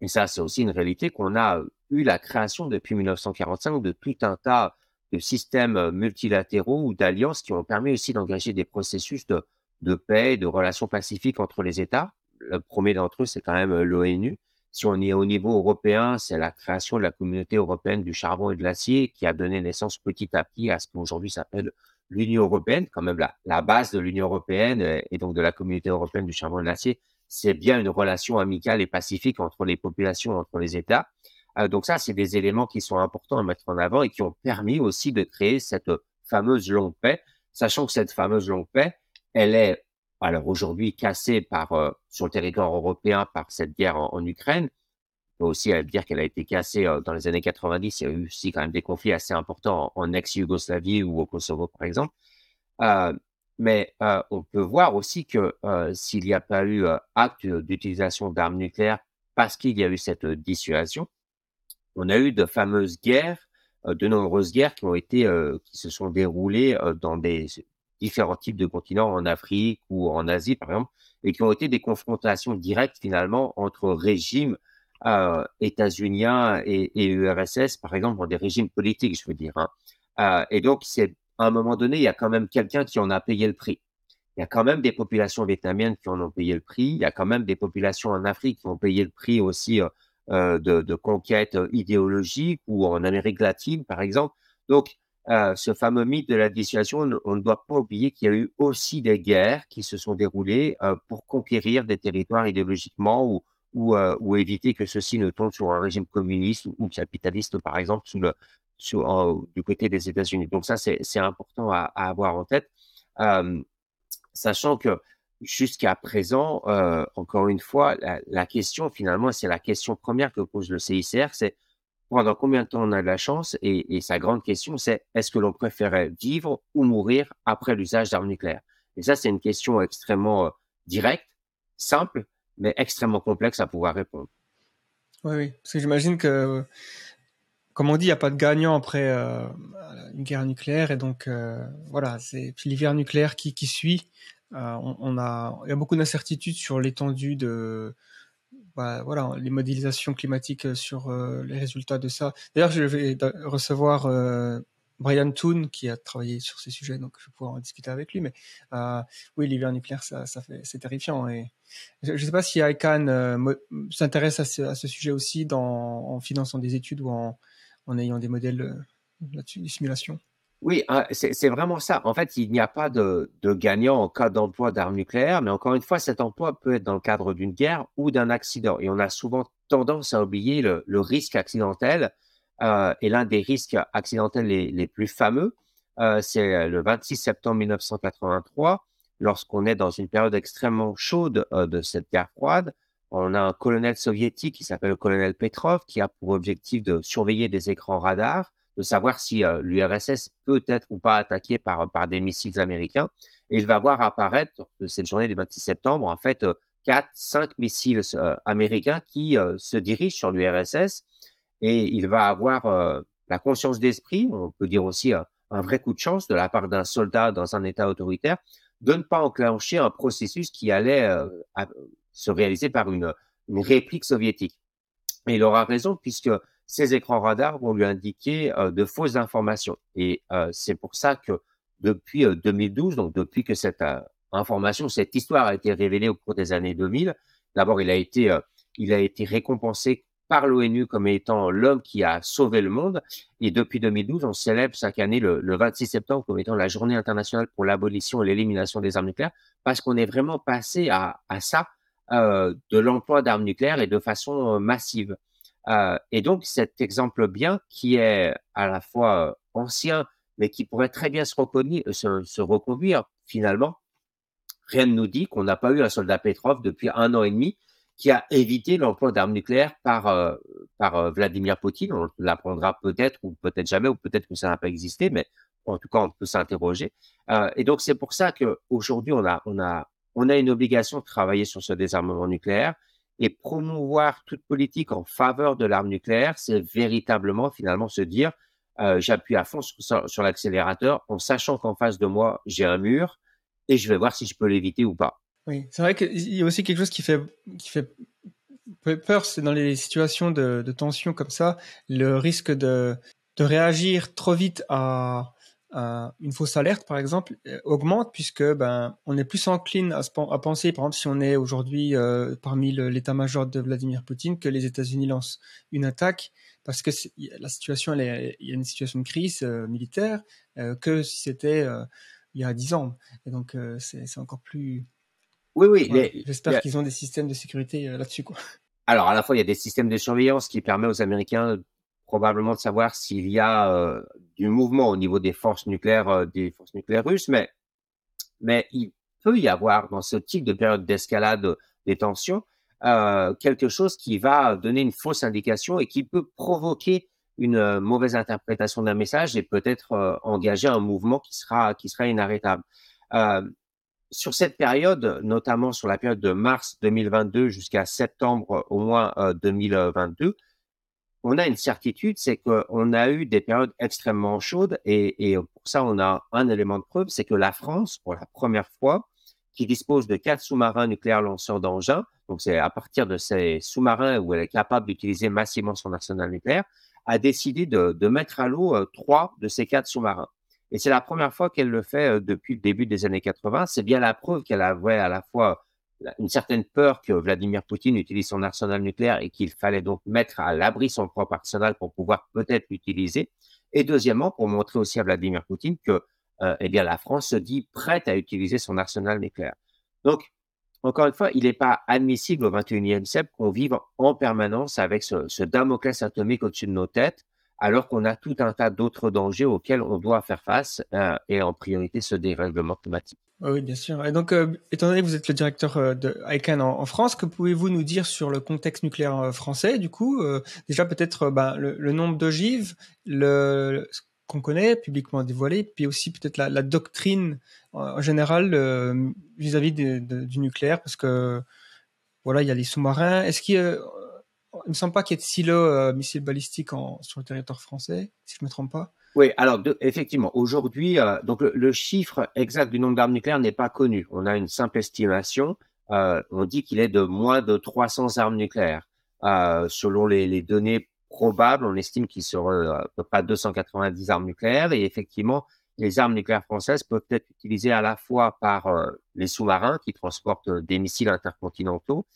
[SPEAKER 2] et ça, c'est aussi une réalité, qu'on a eu la création depuis 1945 de tout un tas de systèmes multilatéraux ou d'alliances qui ont permis aussi d'engager des processus de, de paix, de relations pacifiques entre les États. Le premier d'entre eux, c'est quand même l'ONU. Si on est au niveau européen, c'est la création de la communauté européenne du charbon et de l'acier qui a donné naissance petit à petit à ce qu'aujourd'hui s'appelle l'Union européenne, quand même la, base de l'Union européenne euh, et donc de la communauté européenne du charbon et de l'acier, c'est bien une relation amicale et pacifique entre les populations, entre les États. Euh, donc ça, c'est des éléments qui sont importants à mettre en avant et qui ont permis aussi de créer cette fameuse longue paix, sachant que cette fameuse longue paix, elle est alors aujourd'hui cassée par euh, sur le territoire européen par cette guerre en Ukraine, peut aussi dire qu'elle a été cassée dans les années 90. Il y a eu aussi quand même des conflits assez importants en, ex-Yougoslavie ou au Kosovo, par exemple. Euh, mais euh, on peut voir aussi que euh, s'il n'y a pas eu acte d'utilisation d'armes nucléaires parce qu'il y a eu cette dissuasion, on a eu de fameuses guerres, de nombreuses guerres qui ont été, qui se sont déroulées dans des différents types de continents, en Afrique ou en Asie, par exemple, et qui ont été des confrontations directes finalement entre régimes euh, états-uniens et, URSS, par exemple, dans des régimes politiques, je veux dire. Hein. Euh, et donc, c'est à un moment donné, il y a quand même quelqu'un qui en a payé le prix. Il y a quand même des populations vietnamiennes qui en ont payé le prix. Il y a quand même des populations en Afrique qui ont payé le prix aussi euh, euh de, de conquêtes idéologiques ou en Amérique latine, par exemple. Donc, ce fameux mythe de la dissuasion, on ne doit pas oublier qu'il y a eu aussi des guerres qui se sont déroulées pour conquérir des territoires idéologiquement ou, ou, euh, ou éviter que ceci ne tombe sur un régime communiste ou, capitaliste, par exemple, sous le, en, du côté des États-Unis. Donc ça, c'est important à, à, avoir en tête, euh, sachant que jusqu'à présent, encore une fois, la, question finalement, c'est la question première que pose le CICR, c'est pendant combien de temps on a de la chance et, et sa grande question, c'est est-ce que l'on préférait vivre ou mourir après l'usage d'armes nucléaires? Et ça, c'est une question extrêmement directe, simple, mais extrêmement complexe à pouvoir répondre.
[SPEAKER 4] Oui, oui. parce que j'imagine que, comme on dit, il n'y a pas de gagnant après euh, une guerre nucléaire, et donc euh, voilà, c'est l'hiver nucléaire qui, suit. Euh, on, a, il y a beaucoup d'incertitudes sur l'étendue de, bah, voilà, les modélisations climatiques sur les résultats de ça. D'ailleurs, je vais recevoir Brian Toon qui a travaillé sur ces sujets, donc je vais pouvoir en discuter avec lui. Mais oui, l'hiver nucléaire, ça, c'est terrifiant. Et je ne sais pas si ICANN s'intéresse à ce, sujet aussi en finançant des études ou en, ayant des modèles là-dessus, des simulations.
[SPEAKER 2] Oui, ah, c'est vraiment ça. En fait, il n'y a pas de, gagnant en cas d'emploi d'armes nucléaires, mais encore une fois, cet emploi peut être dans le cadre d'une guerre ou d'un accident. Et on a souvent tendance à oublier le, risque accidentel. Euh, et l'un des risques accidentels les, plus fameux, euh, c'est le 26 septembre 1983, lorsqu'on est dans une période extrêmement chaude euh, de cette guerre froide. On a un colonel soviétique qui s'appelle le colonel Petrov, qui a pour objectif de surveiller des écrans radars de savoir si euh, l'URSS peut être ou pas attaqué par, des missiles américains. Et il va voir apparaître cette journée du 26 septembre, en fait, euh, quatre, cinq missiles euh, américains qui se dirigent sur l'URSS. Et il va avoir la conscience d'esprit, on peut dire aussi un vrai coup de chance de la part d'un soldat dans un État autoritaire, de ne pas enclencher un processus qui allait se réaliser par une, réplique soviétique. Et il aura raison, puisque ces écrans radars vont lui indiquer euh, de fausses informations. Et euh, c'est pour ça que depuis 2012, euh, donc depuis que cette information, cette histoire a été révélée au cours des années 2000, d'abord il a été, il a été récompensé par l'ONU comme étant l'homme qui a sauvé le monde. Et depuis 2012, on célèbre chaque année le, 26 septembre comme étant la journée internationale pour l'abolition et l'élimination des armes nucléaires, parce qu'on est vraiment passé à, ça, de l'emploi d'armes nucléaires et de façon massive. Euh, et donc, cet exemple bien, qui est à la fois euh, ancien, mais qui pourrait très bien se, se, se reconduire finalement, rien ne nous dit qu'on n'a pas eu un soldat Petrov depuis un an et demi qui a évité l'emploi d'armes nucléaires par, euh, par Vladimir Poutine. On l'apprendra peut-être ou peut-être jamais, ou peut-être que ça n'a pas existé, mais en tout cas, on peut s'interroger. et donc, c'est pour ça qu'aujourd'hui, on a, on, a, on a une obligation de travailler sur ce désarmement nucléaire et promouvoir toute politique en faveur de l'arme nucléaire, c'est véritablement finalement se dire euh, j'appuie à fond sur, l'accélérateur en sachant qu'en face de moi, j'ai un mur et je vais voir si je peux l'éviter ou pas.
[SPEAKER 4] Oui, c'est vrai qu'il y a aussi quelque chose qui fait, qui fait peur, c'est dans les situations de, de, tension comme ça, le risque de, de réagir trop vite à, une fausse alerte, par exemple, euh, augmente puisque ben on est plus encline à, à penser, par exemple, si on est aujourd'hui euh, parmi l'état-major de Vladimir Poutine, que les États-Unis lancent une attaque parce que la situation, il y a une situation de crise euh, militaire que si c'était il y a dix ans. Et donc c'est encore plus.
[SPEAKER 2] Oui, oui.
[SPEAKER 4] J'espère qu'ils ont des systèmes de sécurité là-dessus, quoi.
[SPEAKER 2] Alors, à la fois, il y a des systèmes de surveillance qui permettent aux Américains probablement de savoir s'il y a euh, du mouvement au niveau des forces nucléaires, euh, des forces nucléaires russes, mais, mais il peut y avoir dans ce type de période d'escalade des tensions euh, quelque chose qui va donner une fausse indication et qui peut provoquer une mauvaise interprétation d'un message et peut-être engager un mouvement qui sera, qui sera inarrêtable. Sur cette période, notamment sur la période de mars 2022 jusqu'à septembre au moins 2022, on a une certitude, c'est qu'on a eu des périodes extrêmement chaudes et, pour ça, on a un élément de preuve, c'est que la France, pour la première fois, qui dispose de quatre sous-marins nucléaires lanceurs d'engins, donc c'est à partir de ces sous-marins où elle est capable d'utiliser massivement son arsenal nucléaire, a décidé de, mettre à l'eau euh, trois de ces quatre sous-marins. Et c'est la première fois qu'elle le fait euh, depuis le début des années 80. C'est bien la preuve qu'elle avait à la fois une certaine peur que Vladimir Poutine utilise son arsenal nucléaire et qu'il fallait donc mettre à l'abri son propre arsenal pour pouvoir peut-être l'utiliser. Et deuxièmement, pour montrer aussi à Vladimir Poutine que euh, eh la France se dit prête à utiliser son arsenal nucléaire. Donc, encore une fois, il n'est pas admissible au 21e siècle qu'on vive en permanence avec ce, ce Damoclès atomique au-dessus de nos têtes, alors qu'on a tout un tas d'autres dangers auxquels on doit faire face, euh, et en priorité ce dérèglement climatique.
[SPEAKER 4] Oui, bien sûr. Et donc, euh, étant donné que vous êtes le directeur euh, de ICANN en, France, que pouvez-vous nous dire sur le contexte nucléaire français Du coup, déjà peut-être ben, le, nombre d'ogives, ce qu'on connaît publiquement dévoilé, puis aussi peut-être la, doctrine en, général vis-à-vis du nucléaire, parce que voilà, il y a les sous-marins. Est-ce qu'il il me semble pas qu'il y ait de silos missiles balistiques sur le territoire français, si je me trompe pas.
[SPEAKER 2] Oui, alors effectivement, aujourd'hui, euh, donc le, chiffre exact du nombre d'armes nucléaires n'est pas connu. On a une simple estimation. Euh, on dit qu'il est de moins de 300 armes nucléaires, euh, selon les, les, données probable, on estime qu'il serait à peu près 290 armes nucléaires. Et effectivement, les armes nucléaires françaises peuvent être utilisées à la fois par les sous-marins qui transportent des missiles intercontinentaux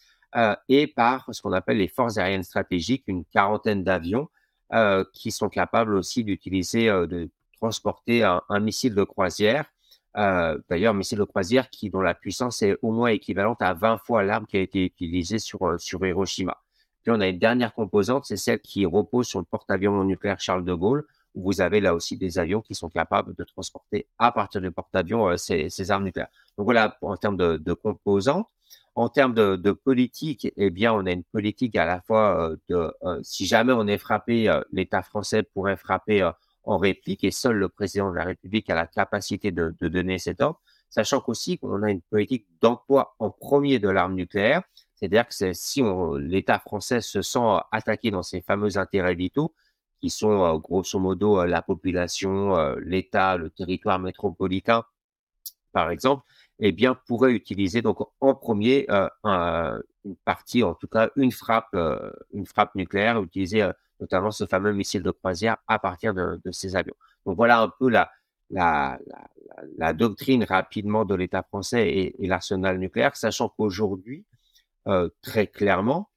[SPEAKER 2] et par ce qu'on appelle les forces aériennes stratégiques, une quarantaine d'avions qui sont capables aussi d'utiliser, de transporter un, missile de croisière. Euh, D'ailleurs, missile de croisière qui, dont la puissance est au moins équivalente à 20 fois l'arme qui a été utilisée sur, euh, sur Hiroshima. Puis on a une dernière composante, c'est celle qui repose sur le porte-avions nucléaire Charles de Gaulle, où vous avez là aussi des avions qui sont capables de transporter à partir du porte-avions euh, ces, ces, armes nucléaires. Donc voilà, en termes de, de composantes. En termes de, politique, eh bien, on a une politique à la fois euh, de, si jamais on est frappé, l'État français pourrait frapper en réplique et seul le président de la République a la capacité de, donner cet ordre, sachant qu'aussi qu'on a une politique d'emploi en premier de l'arme nucléaire, c'est-à-dire que si l'État français se sent attaqué dans ses fameux intérêts vitaux, qui sont euh, grosso modo euh, la population, euh, l'État, le territoire métropolitain, par exemple, eh bien, pourrait utiliser donc en premier une partie, en tout cas une frappe, frappe nucléaire, utiliser notamment ce fameux missile de croisière à partir de, ces avions. Donc voilà un peu la, doctrine rapidement de l'État français et, l'arsenal nucléaire, sachant qu'aujourd'hui, euh, très clairement,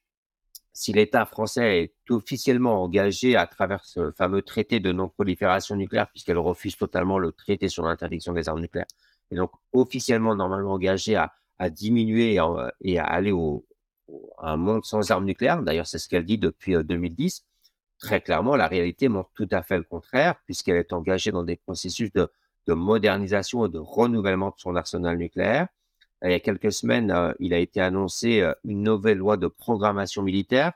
[SPEAKER 2] si l'État français est officiellement engagé à travers ce fameux traité de non-prolifération nucléaire, puisqu'elle refuse totalement le traité sur l'interdiction des armes nucléaires, et donc officiellement normalement engagé à, diminuer et, à aller au, à un monde sans armes nucléaires, d'ailleurs c'est ce qu'elle dit depuis 2010, euh, Très clairement, la réalité montre tout à fait le contraire, puisqu'elle est engagée dans des processus de, modernisation et de renouvellement de son arsenal nucléaire. Euh, il y a quelques semaines, euh, il a été annoncé euh, une nouvelle loi de programmation militaire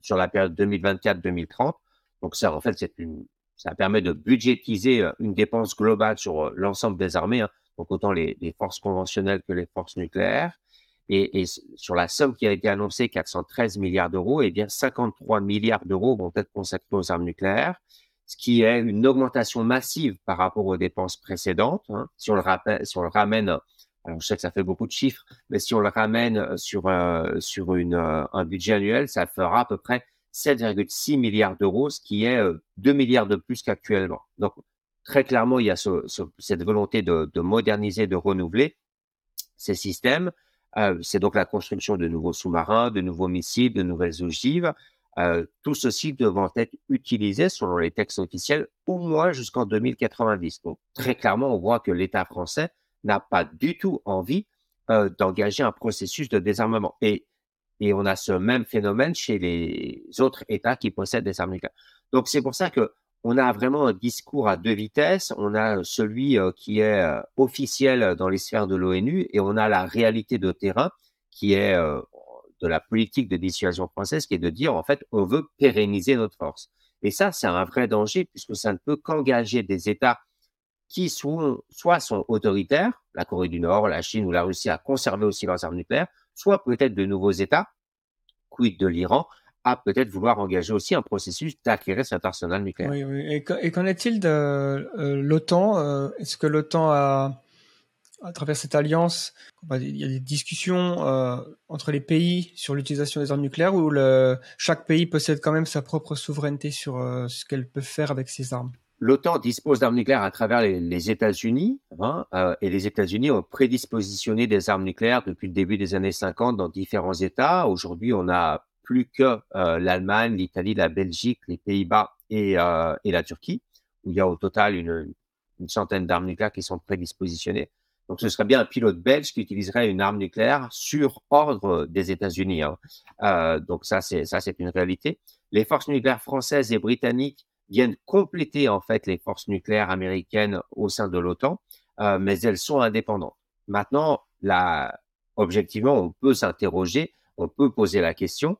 [SPEAKER 2] sur la période 2024-2030. Donc ça, en fait, c'est une, ça permet de budgétiser une dépense globale sur l'ensemble des armées, hein. Donc autant les, forces conventionnelles que les forces nucléaires. Et, sur la somme qui a été annoncée, 413 milliards d'euros, eh bien 53 milliards d'euros vont être consacrés aux armes nucléaires, ce qui est une augmentation massive par rapport aux dépenses précédentes. Hein. Si, on le ramène, alors je sais que ça fait beaucoup de chiffres, mais si on le ramène sur, euh, sur une, euh, un budget annuel, ça fera à peu près 7,6 milliards d'euros, ce qui est 2 euh, milliards de plus qu'actuellement. Donc, très clairement, il y a ce, cette volonté de, de moderniser, de renouveler ces systèmes. Euh, c'est donc la construction de nouveaux sous-marins, de nouveaux missiles, de nouvelles ogives. Euh, tout ceci devant être utilisé selon les textes officiels au moins jusqu'en 2090. Donc très clairement, on voit que l'État français n'a pas du tout envie euh, d'engager un processus de désarmement. Et, et on a ce même phénomène chez les autres États qui possèdent des armes nucléaires. Donc c'est pour ça que on a vraiment un discours à deux vitesses. On a celui euh, qui est euh, officiel dans les sphères de l'ONU et on a la réalité de terrain qui est euh, de la politique de dissuasion française, qui est de dire, en fait, on veut pérenniser notre force. Et ça, c'est un vrai danger puisque ça ne peut qu'engager des États qui sont, soit autoritaires, la Corée du Nord, la Chine ou la Russie à conserver aussi leurs armes nucléaires, soit peut-être de nouveaux États, quid de l'Iran, à peut-être vouloir engager aussi un processus d'acquérir cet arsenal nucléaire.
[SPEAKER 4] Oui, oui. Et, qu'en est-il de euh, l'OTAN euh, Est-ce que l'OTAN a, à travers cette alliance, il y a des discussions euh, entre les pays sur l'utilisation des armes nucléaires ou le, chaque pays possède quand même sa propre souveraineté sur ce qu'elle peut faire avec ses armes?
[SPEAKER 2] L'OTAN dispose d'armes nucléaires à travers les, États-Unis, hein, et les États-Unis ont prédispositionné des armes nucléaires depuis le début des années 50 dans différents États. Aujourd'hui, on a plus que euh, l'Allemagne, l'Italie, la Belgique, les Pays-Bas et, euh, et, la Turquie, où il y a au total une, une centaine d'armes nucléaires qui sont prédispositionnées. Donc, ce serait bien un pilote belge qui utiliserait une arme nucléaire sur ordre des États-Unis. Hein. Euh, donc, ça, c'est ça, c'est une réalité. Les forces nucléaires françaises et britanniques viennent compléter en fait les forces nucléaires américaines au sein de l'OTAN, mais elles sont indépendantes. Maintenant, là, objectivement, on peut s'interroger, on peut poser la question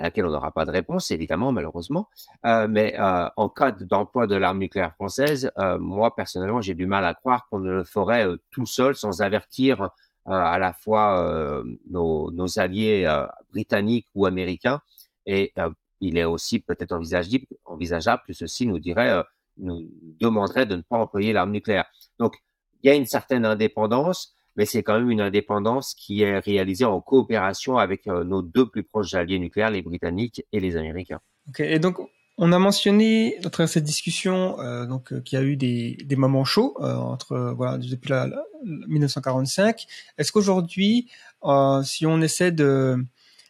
[SPEAKER 2] à laquelle on n'aura pas de réponse, évidemment, malheureusement. Euh, mais euh, en cas d'emploi de l'arme nucléaire française, euh, moi, personnellement, j'ai du mal à croire qu'on ne le ferait tout seul sans avertir à la fois nos, nos, alliés britanniques ou américains. Et il est aussi peut-être envisageable, envisageable que ceci nous dirait, nous demanderait de ne pas employer l'arme nucléaire. Donc, il y a une certaine indépendance mais c'est quand même une indépendance qui est réalisée en coopération avec euh, nos deux plus proches alliés nucléaires, les Britanniques et les Américains.
[SPEAKER 4] Ok, et donc on a mentionné à travers cette discussion euh, euh, qu'il y a eu des, moments chauds entre voilà depuis la, la 1945. Est-ce qu'aujourd'hui, si on essaie de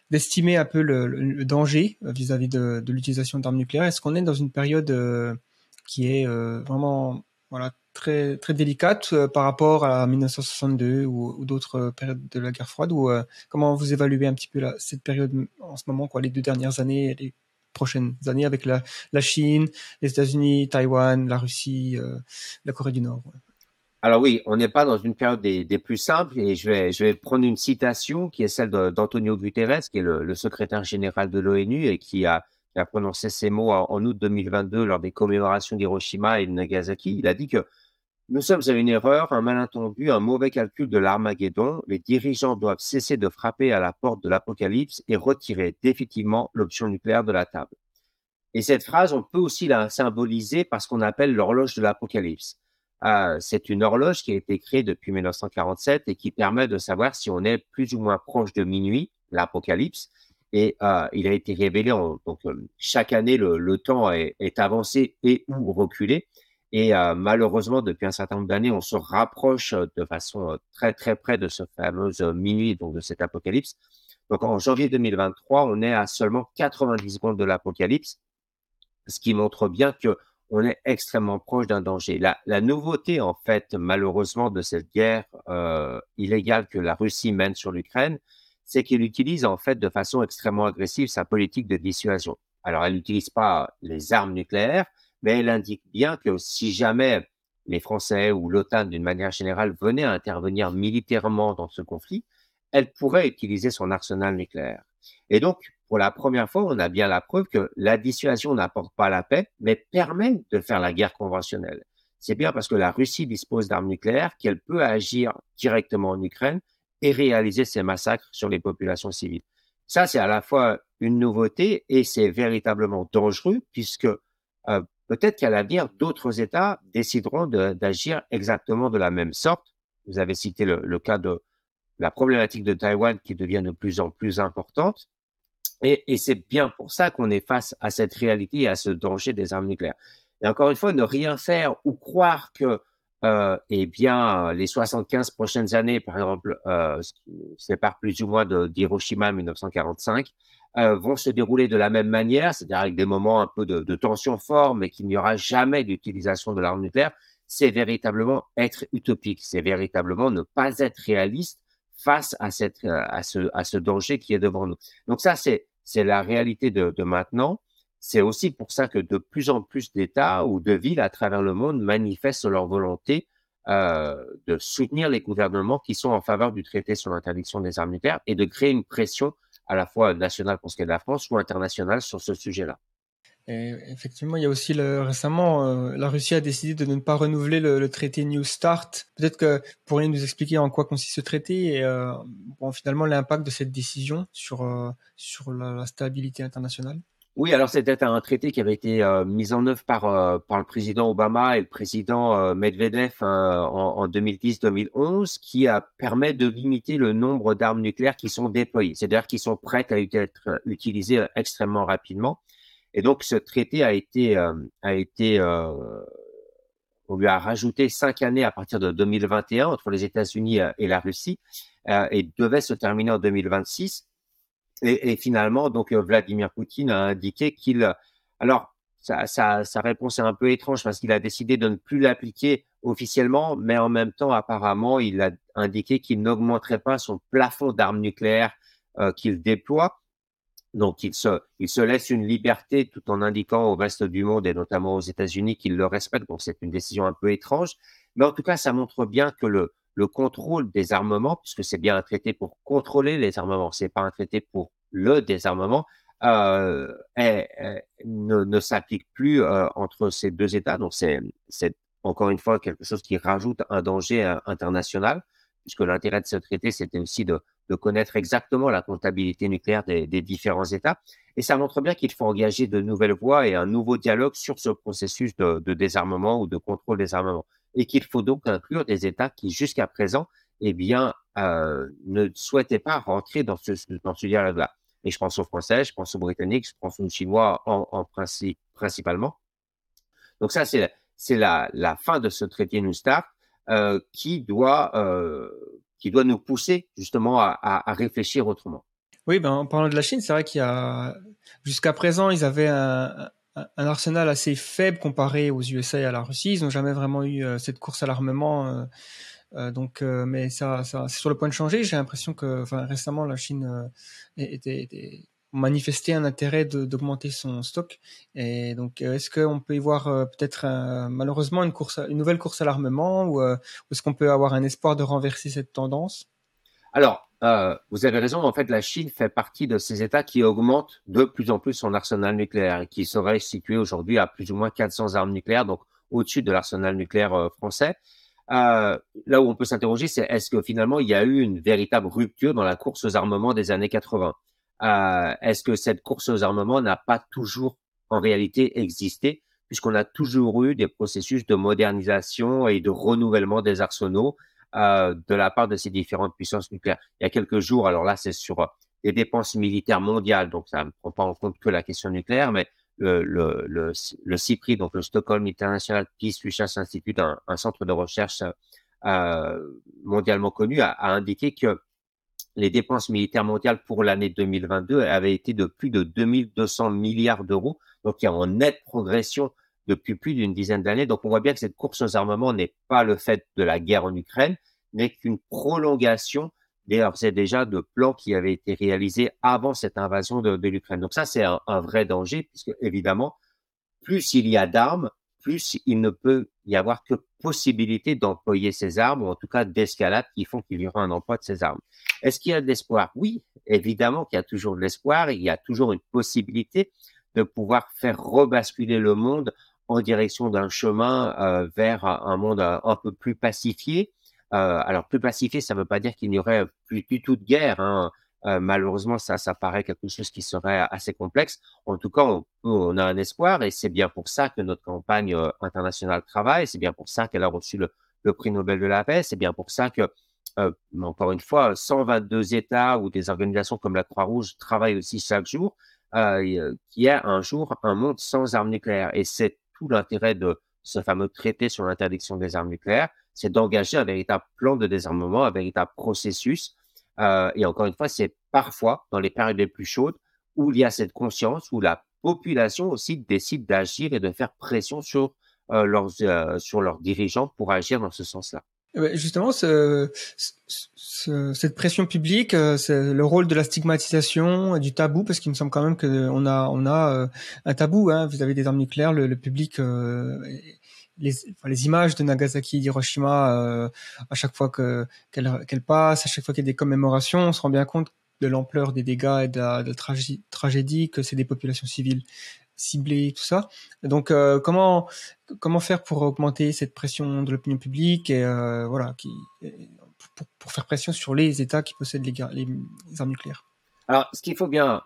[SPEAKER 4] d'estimer un peu le, le danger vis-à-vis de, de l'utilisation d'armes nucléaires, est-ce qu'on est dans une période qui est vraiment voilà très très délicate par rapport à 1962 ou, d'autres périodes de la guerre froide ou comment vous évaluez un petit peu cette période en ce moment quoi les deux dernières années les prochaines années avec la, Chine, les États-Unis, Taïwan, la Russie, euh, la Corée du Nord.
[SPEAKER 2] Alors oui, on n'est pas dans une période des, plus simples et je vais, je vais prendre une citation qui est celle d'Antonio Guterres, qui est le, secrétaire général de l'ONU et qui a, prononcé ces mots en août 2022 lors des commémorations d'Hiroshima et de Nagasaki. Il a dit que nous sommes à une erreur, un malentendu, un mauvais calcul de l'Armageddon. Les dirigeants doivent cesser de frapper à la porte de l'apocalypse et retirer définitivement l'option nucléaire de la table. Et cette phrase, on peut aussi la symboliser par ce qu'on appelle l'horloge de l'apocalypse. Euh, c'est une horloge qui a été créée depuis 1947 et qui permet de savoir si on est plus ou moins proche de minuit, l'apocalypse. Et euh, il a été révélé, donc euh, chaque année, le, temps est, avancé et ou reculé. Et euh, malheureusement, depuis un certain nombre d'années, on se rapproche euh, de façon euh, très très près de ce fameux minuit, donc de cet apocalypse. Donc en janvier 2023, on est à seulement 90 secondes de l'apocalypse, ce qui montre bien que on est extrêmement proche d'un danger. La, la, nouveauté, en fait, malheureusement, de cette guerre illégale que la Russie mène sur l'Ukraine, c'est qu'elle utilise en fait de façon extrêmement agressive sa politique de dissuasion. Alors, elle n'utilise pas les armes nucléaires, mais elle indique bien que si jamais les Français ou l'OTAN, d'une manière générale, venaient à intervenir militairement dans ce conflit, elle pourrait utiliser son arsenal nucléaire. Et donc, pour la première fois, on a bien la preuve que la dissuasion n'apporte pas la paix, mais permet de faire la guerre conventionnelle. C'est bien parce que la Russie dispose d'armes nucléaires qu'elle peut agir directement en Ukraine et réaliser ces massacres sur les populations civiles. Ça, c'est à la fois une nouveauté et c'est véritablement dangereux puisque euh, peut-être qu'à l'avenir, d'autres États décideront d'agir exactement de la même sorte. Vous avez cité le, cas de la problématique de Taïwan qui devient de plus en plus importante. Et, et c'est bien pour ça qu'on est face à cette réalité et à ce danger des armes nucléaires. Et encore une fois, ne rien faire ou croire que euh, eh bien, les 75 prochaines années, par exemple, euh, séparent plus ou moins d'Hiroshima 1945, euh, vont se dérouler de la même manière, c'est-à-dire avec des moments un peu de, tension fort, mais qu'il n'y aura jamais d'utilisation de l'arme nucléaire, c'est véritablement être utopique, c'est véritablement ne pas être réaliste face à, cette, euh, à, ce, à ce danger qui est devant nous. Donc ça, c'est la réalité de, de maintenant. C'est aussi pour ça que de plus en plus d'États ou de villes à travers le monde manifestent leur volonté euh, de soutenir les gouvernements qui sont en faveur du traité sur l'interdiction des armes nucléaires et de créer une pression à la fois nationale pour ce qui est de la France ou internationale sur ce sujet-là.
[SPEAKER 4] Et effectivement, il y a aussi le, récemment, euh, la Russie a décidé de ne pas renouveler le, traité New Start. Peut-être que pourriez nous expliquer en quoi consiste ce traité et euh, finalement l'impact de cette décision sur, euh, sur la, stabilité internationale?
[SPEAKER 2] Oui, alors c'était un traité qui avait été euh, mis en œuvre par, euh, par le président Obama et le président euh, Medvedev en, en 2010-2011 qui permet de limiter le nombre d'armes nucléaires qui sont déployées, c'est-à-dire qui sont prêtes à être utilisées extrêmement rapidement. Et donc ce traité a été, a été on lui a rajouté cinq années à partir de 2021 entre les États-Unis et la Russie et devait se terminer en 2026. Et, finalement, donc euh, Vladimir Poutine a indiqué qu'il, alors sa, réponse est un peu étrange parce qu'il a décidé de ne plus l'appliquer officiellement, mais en même temps, apparemment, il a indiqué qu'il n'augmenterait pas son plafond d'armes nucléaires euh, qu'il déploie. Donc, il se, il se laisse une liberté tout en indiquant au reste du monde et notamment aux États-Unis qu'il le respecte. Donc, c'est une décision un peu étrange. Mais en tout cas, ça montre bien que le, le contrôle des armements, puisque c'est bien un traité pour contrôler les armements, c'est pas un traité pour le désarmement, euh, ne, s'applique plus euh, entre ces deux États. Donc c'est encore une fois quelque chose qui rajoute un danger euh, international, puisque l'intérêt de ce traité, c'était aussi de, connaître exactement la comptabilité nucléaire des, différents États. Et ça montre bien qu'il faut engager de nouvelles voies et un nouveau dialogue sur ce processus de désarmement ou de contrôle des armements et qu'il faut donc inclure des États qui, jusqu'à présent, eh bien, euh, ne souhaitaient pas rentrer dans ce, dans ce dialogue-là. Et je pense aux Français, je pense aux Britanniques, je pense aux Chinois en, en principe principalement. Donc ça, c'est la, la fin de ce traité New Start euh, qui doit euh, qui doit nous pousser justement à, à, à réfléchir autrement.
[SPEAKER 4] Oui, ben, en parlant de la Chine, c'est vrai qu'il y a jusqu'à présent, ils avaient un, un, arsenal assez faible comparé aux USA et à la Russie. Ils n'ont jamais vraiment eu euh, cette course à l'armement. Euh, euh, donc, mais ça, ça c'est sur le point de changer. J'ai l'impression que, enfin, récemment, la Chine était, était manifesté un intérêt d'augmenter son stock. Et donc, est-ce qu'on peut y voir peut-être malheureusement une course, une nouvelle course à l'armement, ou est-ce qu'on peut avoir un espoir de renverser cette tendance?
[SPEAKER 2] Alors, euh, vous avez raison. En fait, la Chine fait partie de ces États qui augmentent de plus en plus son arsenal nucléaire qui serait situé aujourd'hui à plus ou moins 400 armes nucléaires, donc au-dessus de l'arsenal nucléaire euh, français. Euh, là où on peut s'interroger, c'est est-ce que finalement il y a eu une véritable rupture dans la course aux armements des années 80 euh, Est-ce que cette course aux armements n'a pas toujours en réalité existé puisqu'on a toujours eu des processus de modernisation et de renouvellement des arsenaux euh, de la part de ces différentes puissances nucléaires. Il y a quelques jours, alors là, c'est sur euh, les dépenses militaires mondiales, donc ça ne prend pas en compte que la question nucléaire, mais le, CIPRI, donc le Stockholm International Peace Research Institute, un, un centre de recherche euh, mondialement connu, a, a, indiqué que les dépenses militaires mondiales pour l'année 2022 avaient été de plus de 2200 milliards d'euros, donc il y a en nette progression depuis plus d'une dizaine d'années. Donc on voit bien que cette course aux armements n'est pas le fait de la guerre en Ukraine, n'est qu'une prolongation d'ailleurs c'est déjà de plans qui avaient été réalisés avant cette invasion de, de l'Ukraine. Donc ça c'est un, un, vrai danger puisque évidemment plus il y a d'armes, plus il ne peut y avoir que possibilité d'employer ces armes ou en tout cas d'escalade qui font qu'il y aura un emploi de ces armes. Est-ce qu'il y a de l'espoir? Oui, évidemment qu'il y a toujours de l'espoir, il y a toujours une possibilité de pouvoir faire rebasculer le monde en direction d'un chemin euh, vers un monde euh, un peu plus pacifié. Euh, alors plus pacifié, ça ne veut pas dire qu'il n'y aurait plus du tout de guerre. Hein. Malheureusement, ça, ça paraît quelque chose qui serait assez complexe. En tout cas, on, a un espoir et c'est bien pour ça que notre campagne internationale travaille. C'est bien pour ça qu'elle a reçu le, prix Nobel de la paix. C'est bien pour ça que, encore une fois, 122 États ou des organisations comme la Croix-Rouge travaillent aussi chaque jour, qu'il y a un jour un monde sans armes nucléaires. Et c'est tout l'intérêt de ce fameux traité sur l'interdiction des armes nucléaires, c'est d'engager un véritable plan de désarmement, un véritable processus. Euh, et encore une fois, c'est parfois dans les périodes les plus chaudes où il y a cette conscience, où la population aussi décide d'agir et de faire pression sur, euh, leurs, euh, sur leurs dirigeants pour agir dans ce sens-là.
[SPEAKER 4] Justement, ce, ce, cette pression publique, euh, c'est le rôle de la stigmatisation, du tabou, parce qu'il me semble quand même qu'on a, on a euh, un tabou hein, vis-à-vis des armes nucléaires. Le, public, euh, les, images de Nagasaki et d'Hiroshima, euh, à chaque fois que qu'elles qu passent, à chaque fois qu'il y a des commémorations, on se rend bien compte de l'ampleur des dégâts et de la tragédie, que c'est des populations civiles ciblées, tout ça. Donc, euh, comment comment faire pour augmenter cette pression de l'opinion publique et euh, voilà, qui, pour, pour, faire pression sur les États qui possèdent les, armes nucléaires?
[SPEAKER 2] Alors, ce qu'il faut bien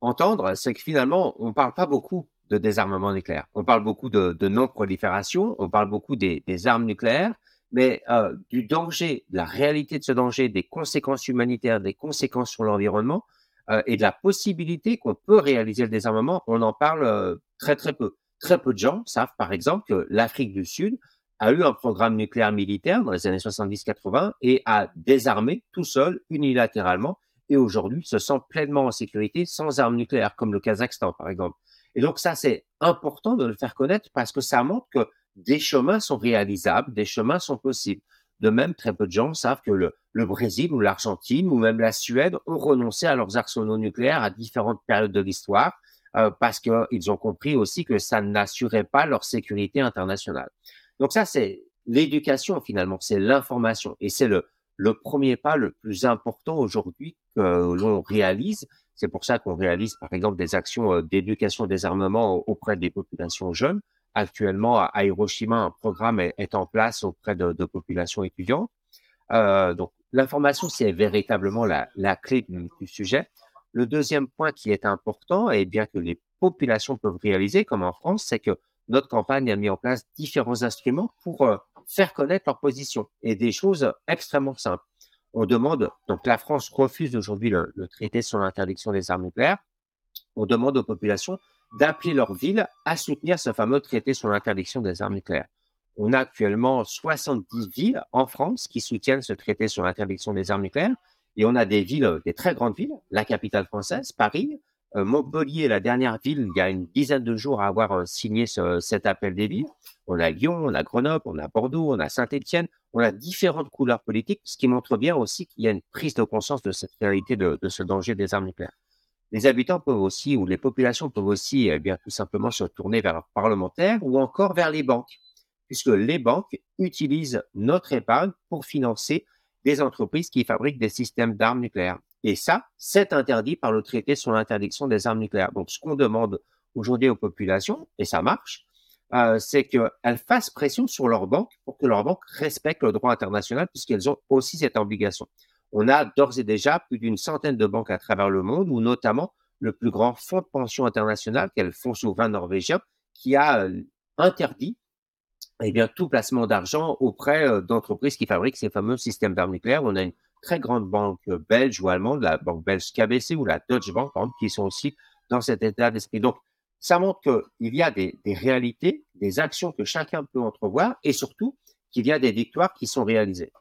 [SPEAKER 2] entendre, c'est que finalement, on ne parle pas beaucoup de désarmement nucléaire. On parle beaucoup de, non-prolifération, on parle beaucoup des, des armes nucléaires, mais euh, du danger, de la réalité de ce danger, des conséquences humanitaires, des conséquences sur l'environnement euh, et de la possibilité qu'on peut réaliser le désarmement, on en parle euh, très très peu. Très peu de gens savent par exemple que l'Afrique du Sud a eu un programme nucléaire militaire dans les années 70-80 et a désarmé tout seul, unilatéralement, et aujourd'hui se sent pleinement en sécurité sans armes nucléaires, comme le Kazakhstan par exemple. Et donc ça, c'est important de le faire connaître parce que ça montre que des chemins sont réalisables, des chemins sont possibles. De même, très peu de gens savent que le, Brésil ou l'Argentine ou même la Suède ont renoncé à leurs arsenaux nucléaires à différentes périodes de l'histoire euh, parce qu'ils ont compris aussi que ça n'assurait pas leur sécurité internationale. Donc ça, c'est l'éducation finalement, c'est l'information et c'est le, le premier pas le plus important aujourd'hui que l'on réalise. C'est pour ça qu'on réalise par exemple des actions euh, d'éducation des armements auprès des populations jeunes actuellement à Hiroshima, un programme est, en place auprès de, populations étudiantes. Euh, donc, l'information, c'est véritablement la, clé du, sujet. Le deuxième point qui est important, et bien que les populations peuvent réaliser, comme en France, c'est que notre campagne a mis en place différents instruments pour euh, faire connaître leur position et des choses extrêmement simples. on demande, donc la France refuse aujourd'hui le traité sur l'interdiction des armes nucléaires, on demande aux populations d'appeler leur ville à soutenir ce fameux traité sur l'interdiction des armes nucléaires. On a actuellement 70 villes en France qui soutiennent ce traité sur l'interdiction des armes nucléaires. Et on a des villes, des très grandes villes, la capitale française, Paris, euh, Montpellier, la dernière ville, il y a une dizaine de jours à avoir euh, signé ce, cet appel des villes. On a Lyon, on a Grenoble, on a Bordeaux, on a Saint-Étienne, on a différentes couleurs politiques, ce qui montre bien aussi qu'il y a une prise de conscience de cette réalité de ce danger des armes nucléaires. Les habitants peuvent aussi, ou les populations peuvent aussi, eh bien, tout simplement se tourner vers leurs parlementaires ou encore vers les banques, puisque les banques utilisent notre épargne pour financer des entreprises qui fabriquent des systèmes d'armes nucléaires. Et ça, c'est interdit par le traité sur l'interdiction des armes nucléaires. Donc, ce qu'on demande aujourd'hui aux populations, et ça marche, euh, c'est qu'elles fassent pression sur leurs banques pour que leurs banques respectent le droit international, puisqu'elles ont aussi cette obligation on a d'ores et déjà plus d'une centaine de banques à travers le monde, ou notamment le plus grand fonds de pension international, qui est le Fonds souverain norvégien, qui a euh, interdit eh tout placement d'argent auprès euh, d'entreprises qui fabriquent ces fameux systèmes d'armes nucléaires. On a une très grande banque belge ou allemande, la banque belge KBC ou la Deutsche Bank, qui sont aussi dans cet état d'esprit. Donc, ça montre qu'il y a des réalités, des actions que chacun peut entrevoir et surtout qu'il y a des victoires qui sont réalisées.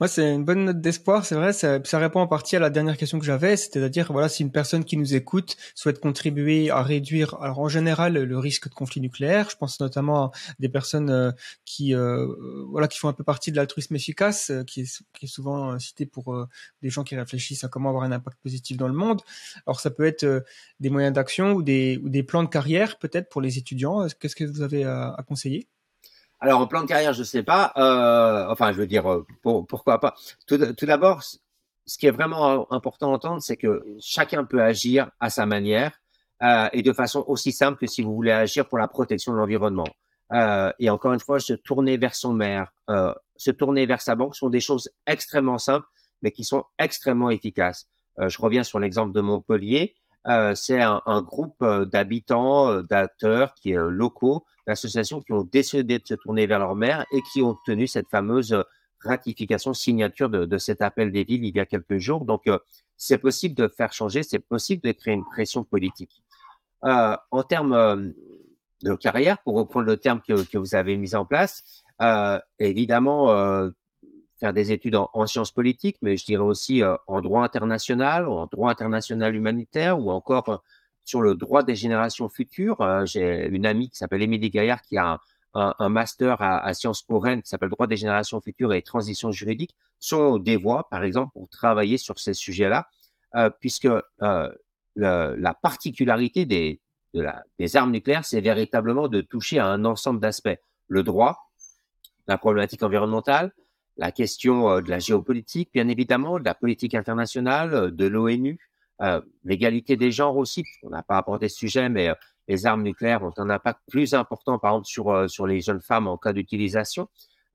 [SPEAKER 4] Moi, c'est une bonne note d'espoir, c'est vrai. Ça, répond en partie à la dernière question que j'avais, c'est-à-dire voilà, si une personne qui nous écoute souhaite contribuer à réduire, alors en général, le risque de conflit nucléaire. Je pense notamment à des personnes euh, qui, euh, voilà, qui font un peu partie de l'altruisme efficace, euh, qui, est, souvent cité pour des gens qui réfléchissent à comment avoir un impact positif dans le monde. Alors, ça peut être des moyens d'action ou des, ou des plans de carrière, peut-être pour les étudiants. Qu'est-ce que vous avez à conseiller?
[SPEAKER 2] Alors, en plan de carrière, je ne sais pas. Euh, enfin, je veux dire, euh, pourquoi pas. Tout, d'abord, ce qui est vraiment important à entendre, c'est que chacun peut agir à sa manière euh, et de façon aussi simple que si vous voulez agir pour la protection de l'environnement. Et encore une fois, se tourner vers son maire, se tourner vers sa banque sont des choses extrêmement simples, mais qui sont extrêmement efficaces. Je reviens sur l'exemple de Montpellier. C'est un, groupe d'habitants, d'acteurs qui est locaux d'associations qui ont décidé de se tourner vers leur maire et qui ont obtenu cette fameuse euh, ratification, signature de, cet appel des villes il y a quelques jours. Donc, euh, c'est possible de faire changer, c'est possible de créer une pression politique. Euh, en termes euh, de carrière, pour reprendre le terme que, vous avez mis en place, euh, évidemment, faire des études en, en, sciences politiques, mais je dirais aussi en droit international, en droit international humanitaire ou encore sur le droit des générations futures. Euh, j'ai une amie qui s'appelle Émilie Gaillard qui a un, master à, Sciences Po Rennes qui s'appelle Droit des générations futures et transition juridique. Sont des voies, par exemple, pour travailler sur ces sujets-là, euh, puisque euh, la particularité des, de la, des armes nucléaires, c'est véritablement de toucher à un ensemble d'aspects. Le droit, la problématique environnementale, la question euh, de la géopolitique, bien évidemment, de la politique internationale, euh, de l'ONU, euh, l'égalité des genres aussi, on n'a pas abordé ce sujet, mais les armes nucléaires ont un impact plus important, par exemple, sur, sur les jeunes femmes en cas d'utilisation.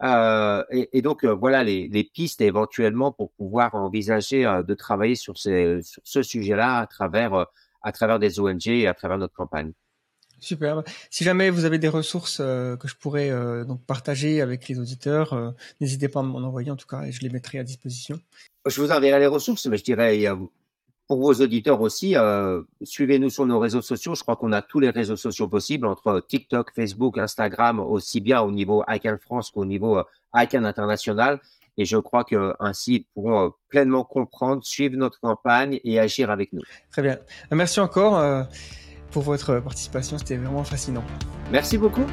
[SPEAKER 2] Et, donc, voilà les, les, pistes éventuellement pour pouvoir envisager de travailler sur, sur ce sujet-là à à travers des ONG et à travers notre campagne.
[SPEAKER 4] Superbe. Si jamais vous avez des ressources euh, que je pourrais euh, donc partager avec les auditeurs, euh, n'hésitez pas à m'en envoyer en tout cas et je les mettrai à disposition.
[SPEAKER 2] Je vous enverrai les ressources, mais je dirais pour vos auditeurs aussi, suivez-nous sur nos réseaux sociaux. Je crois qu'on a tous les réseaux sociaux possibles entre TikTok, Facebook, Instagram, aussi bien au niveau ICANN France qu'au niveau ICANN international. Et je crois que ainsi ils pourront pleinement comprendre, suivre notre campagne et agir avec nous.
[SPEAKER 4] Très bien. Merci encore pour votre participation. C'était vraiment fascinant.
[SPEAKER 2] Merci beaucoup.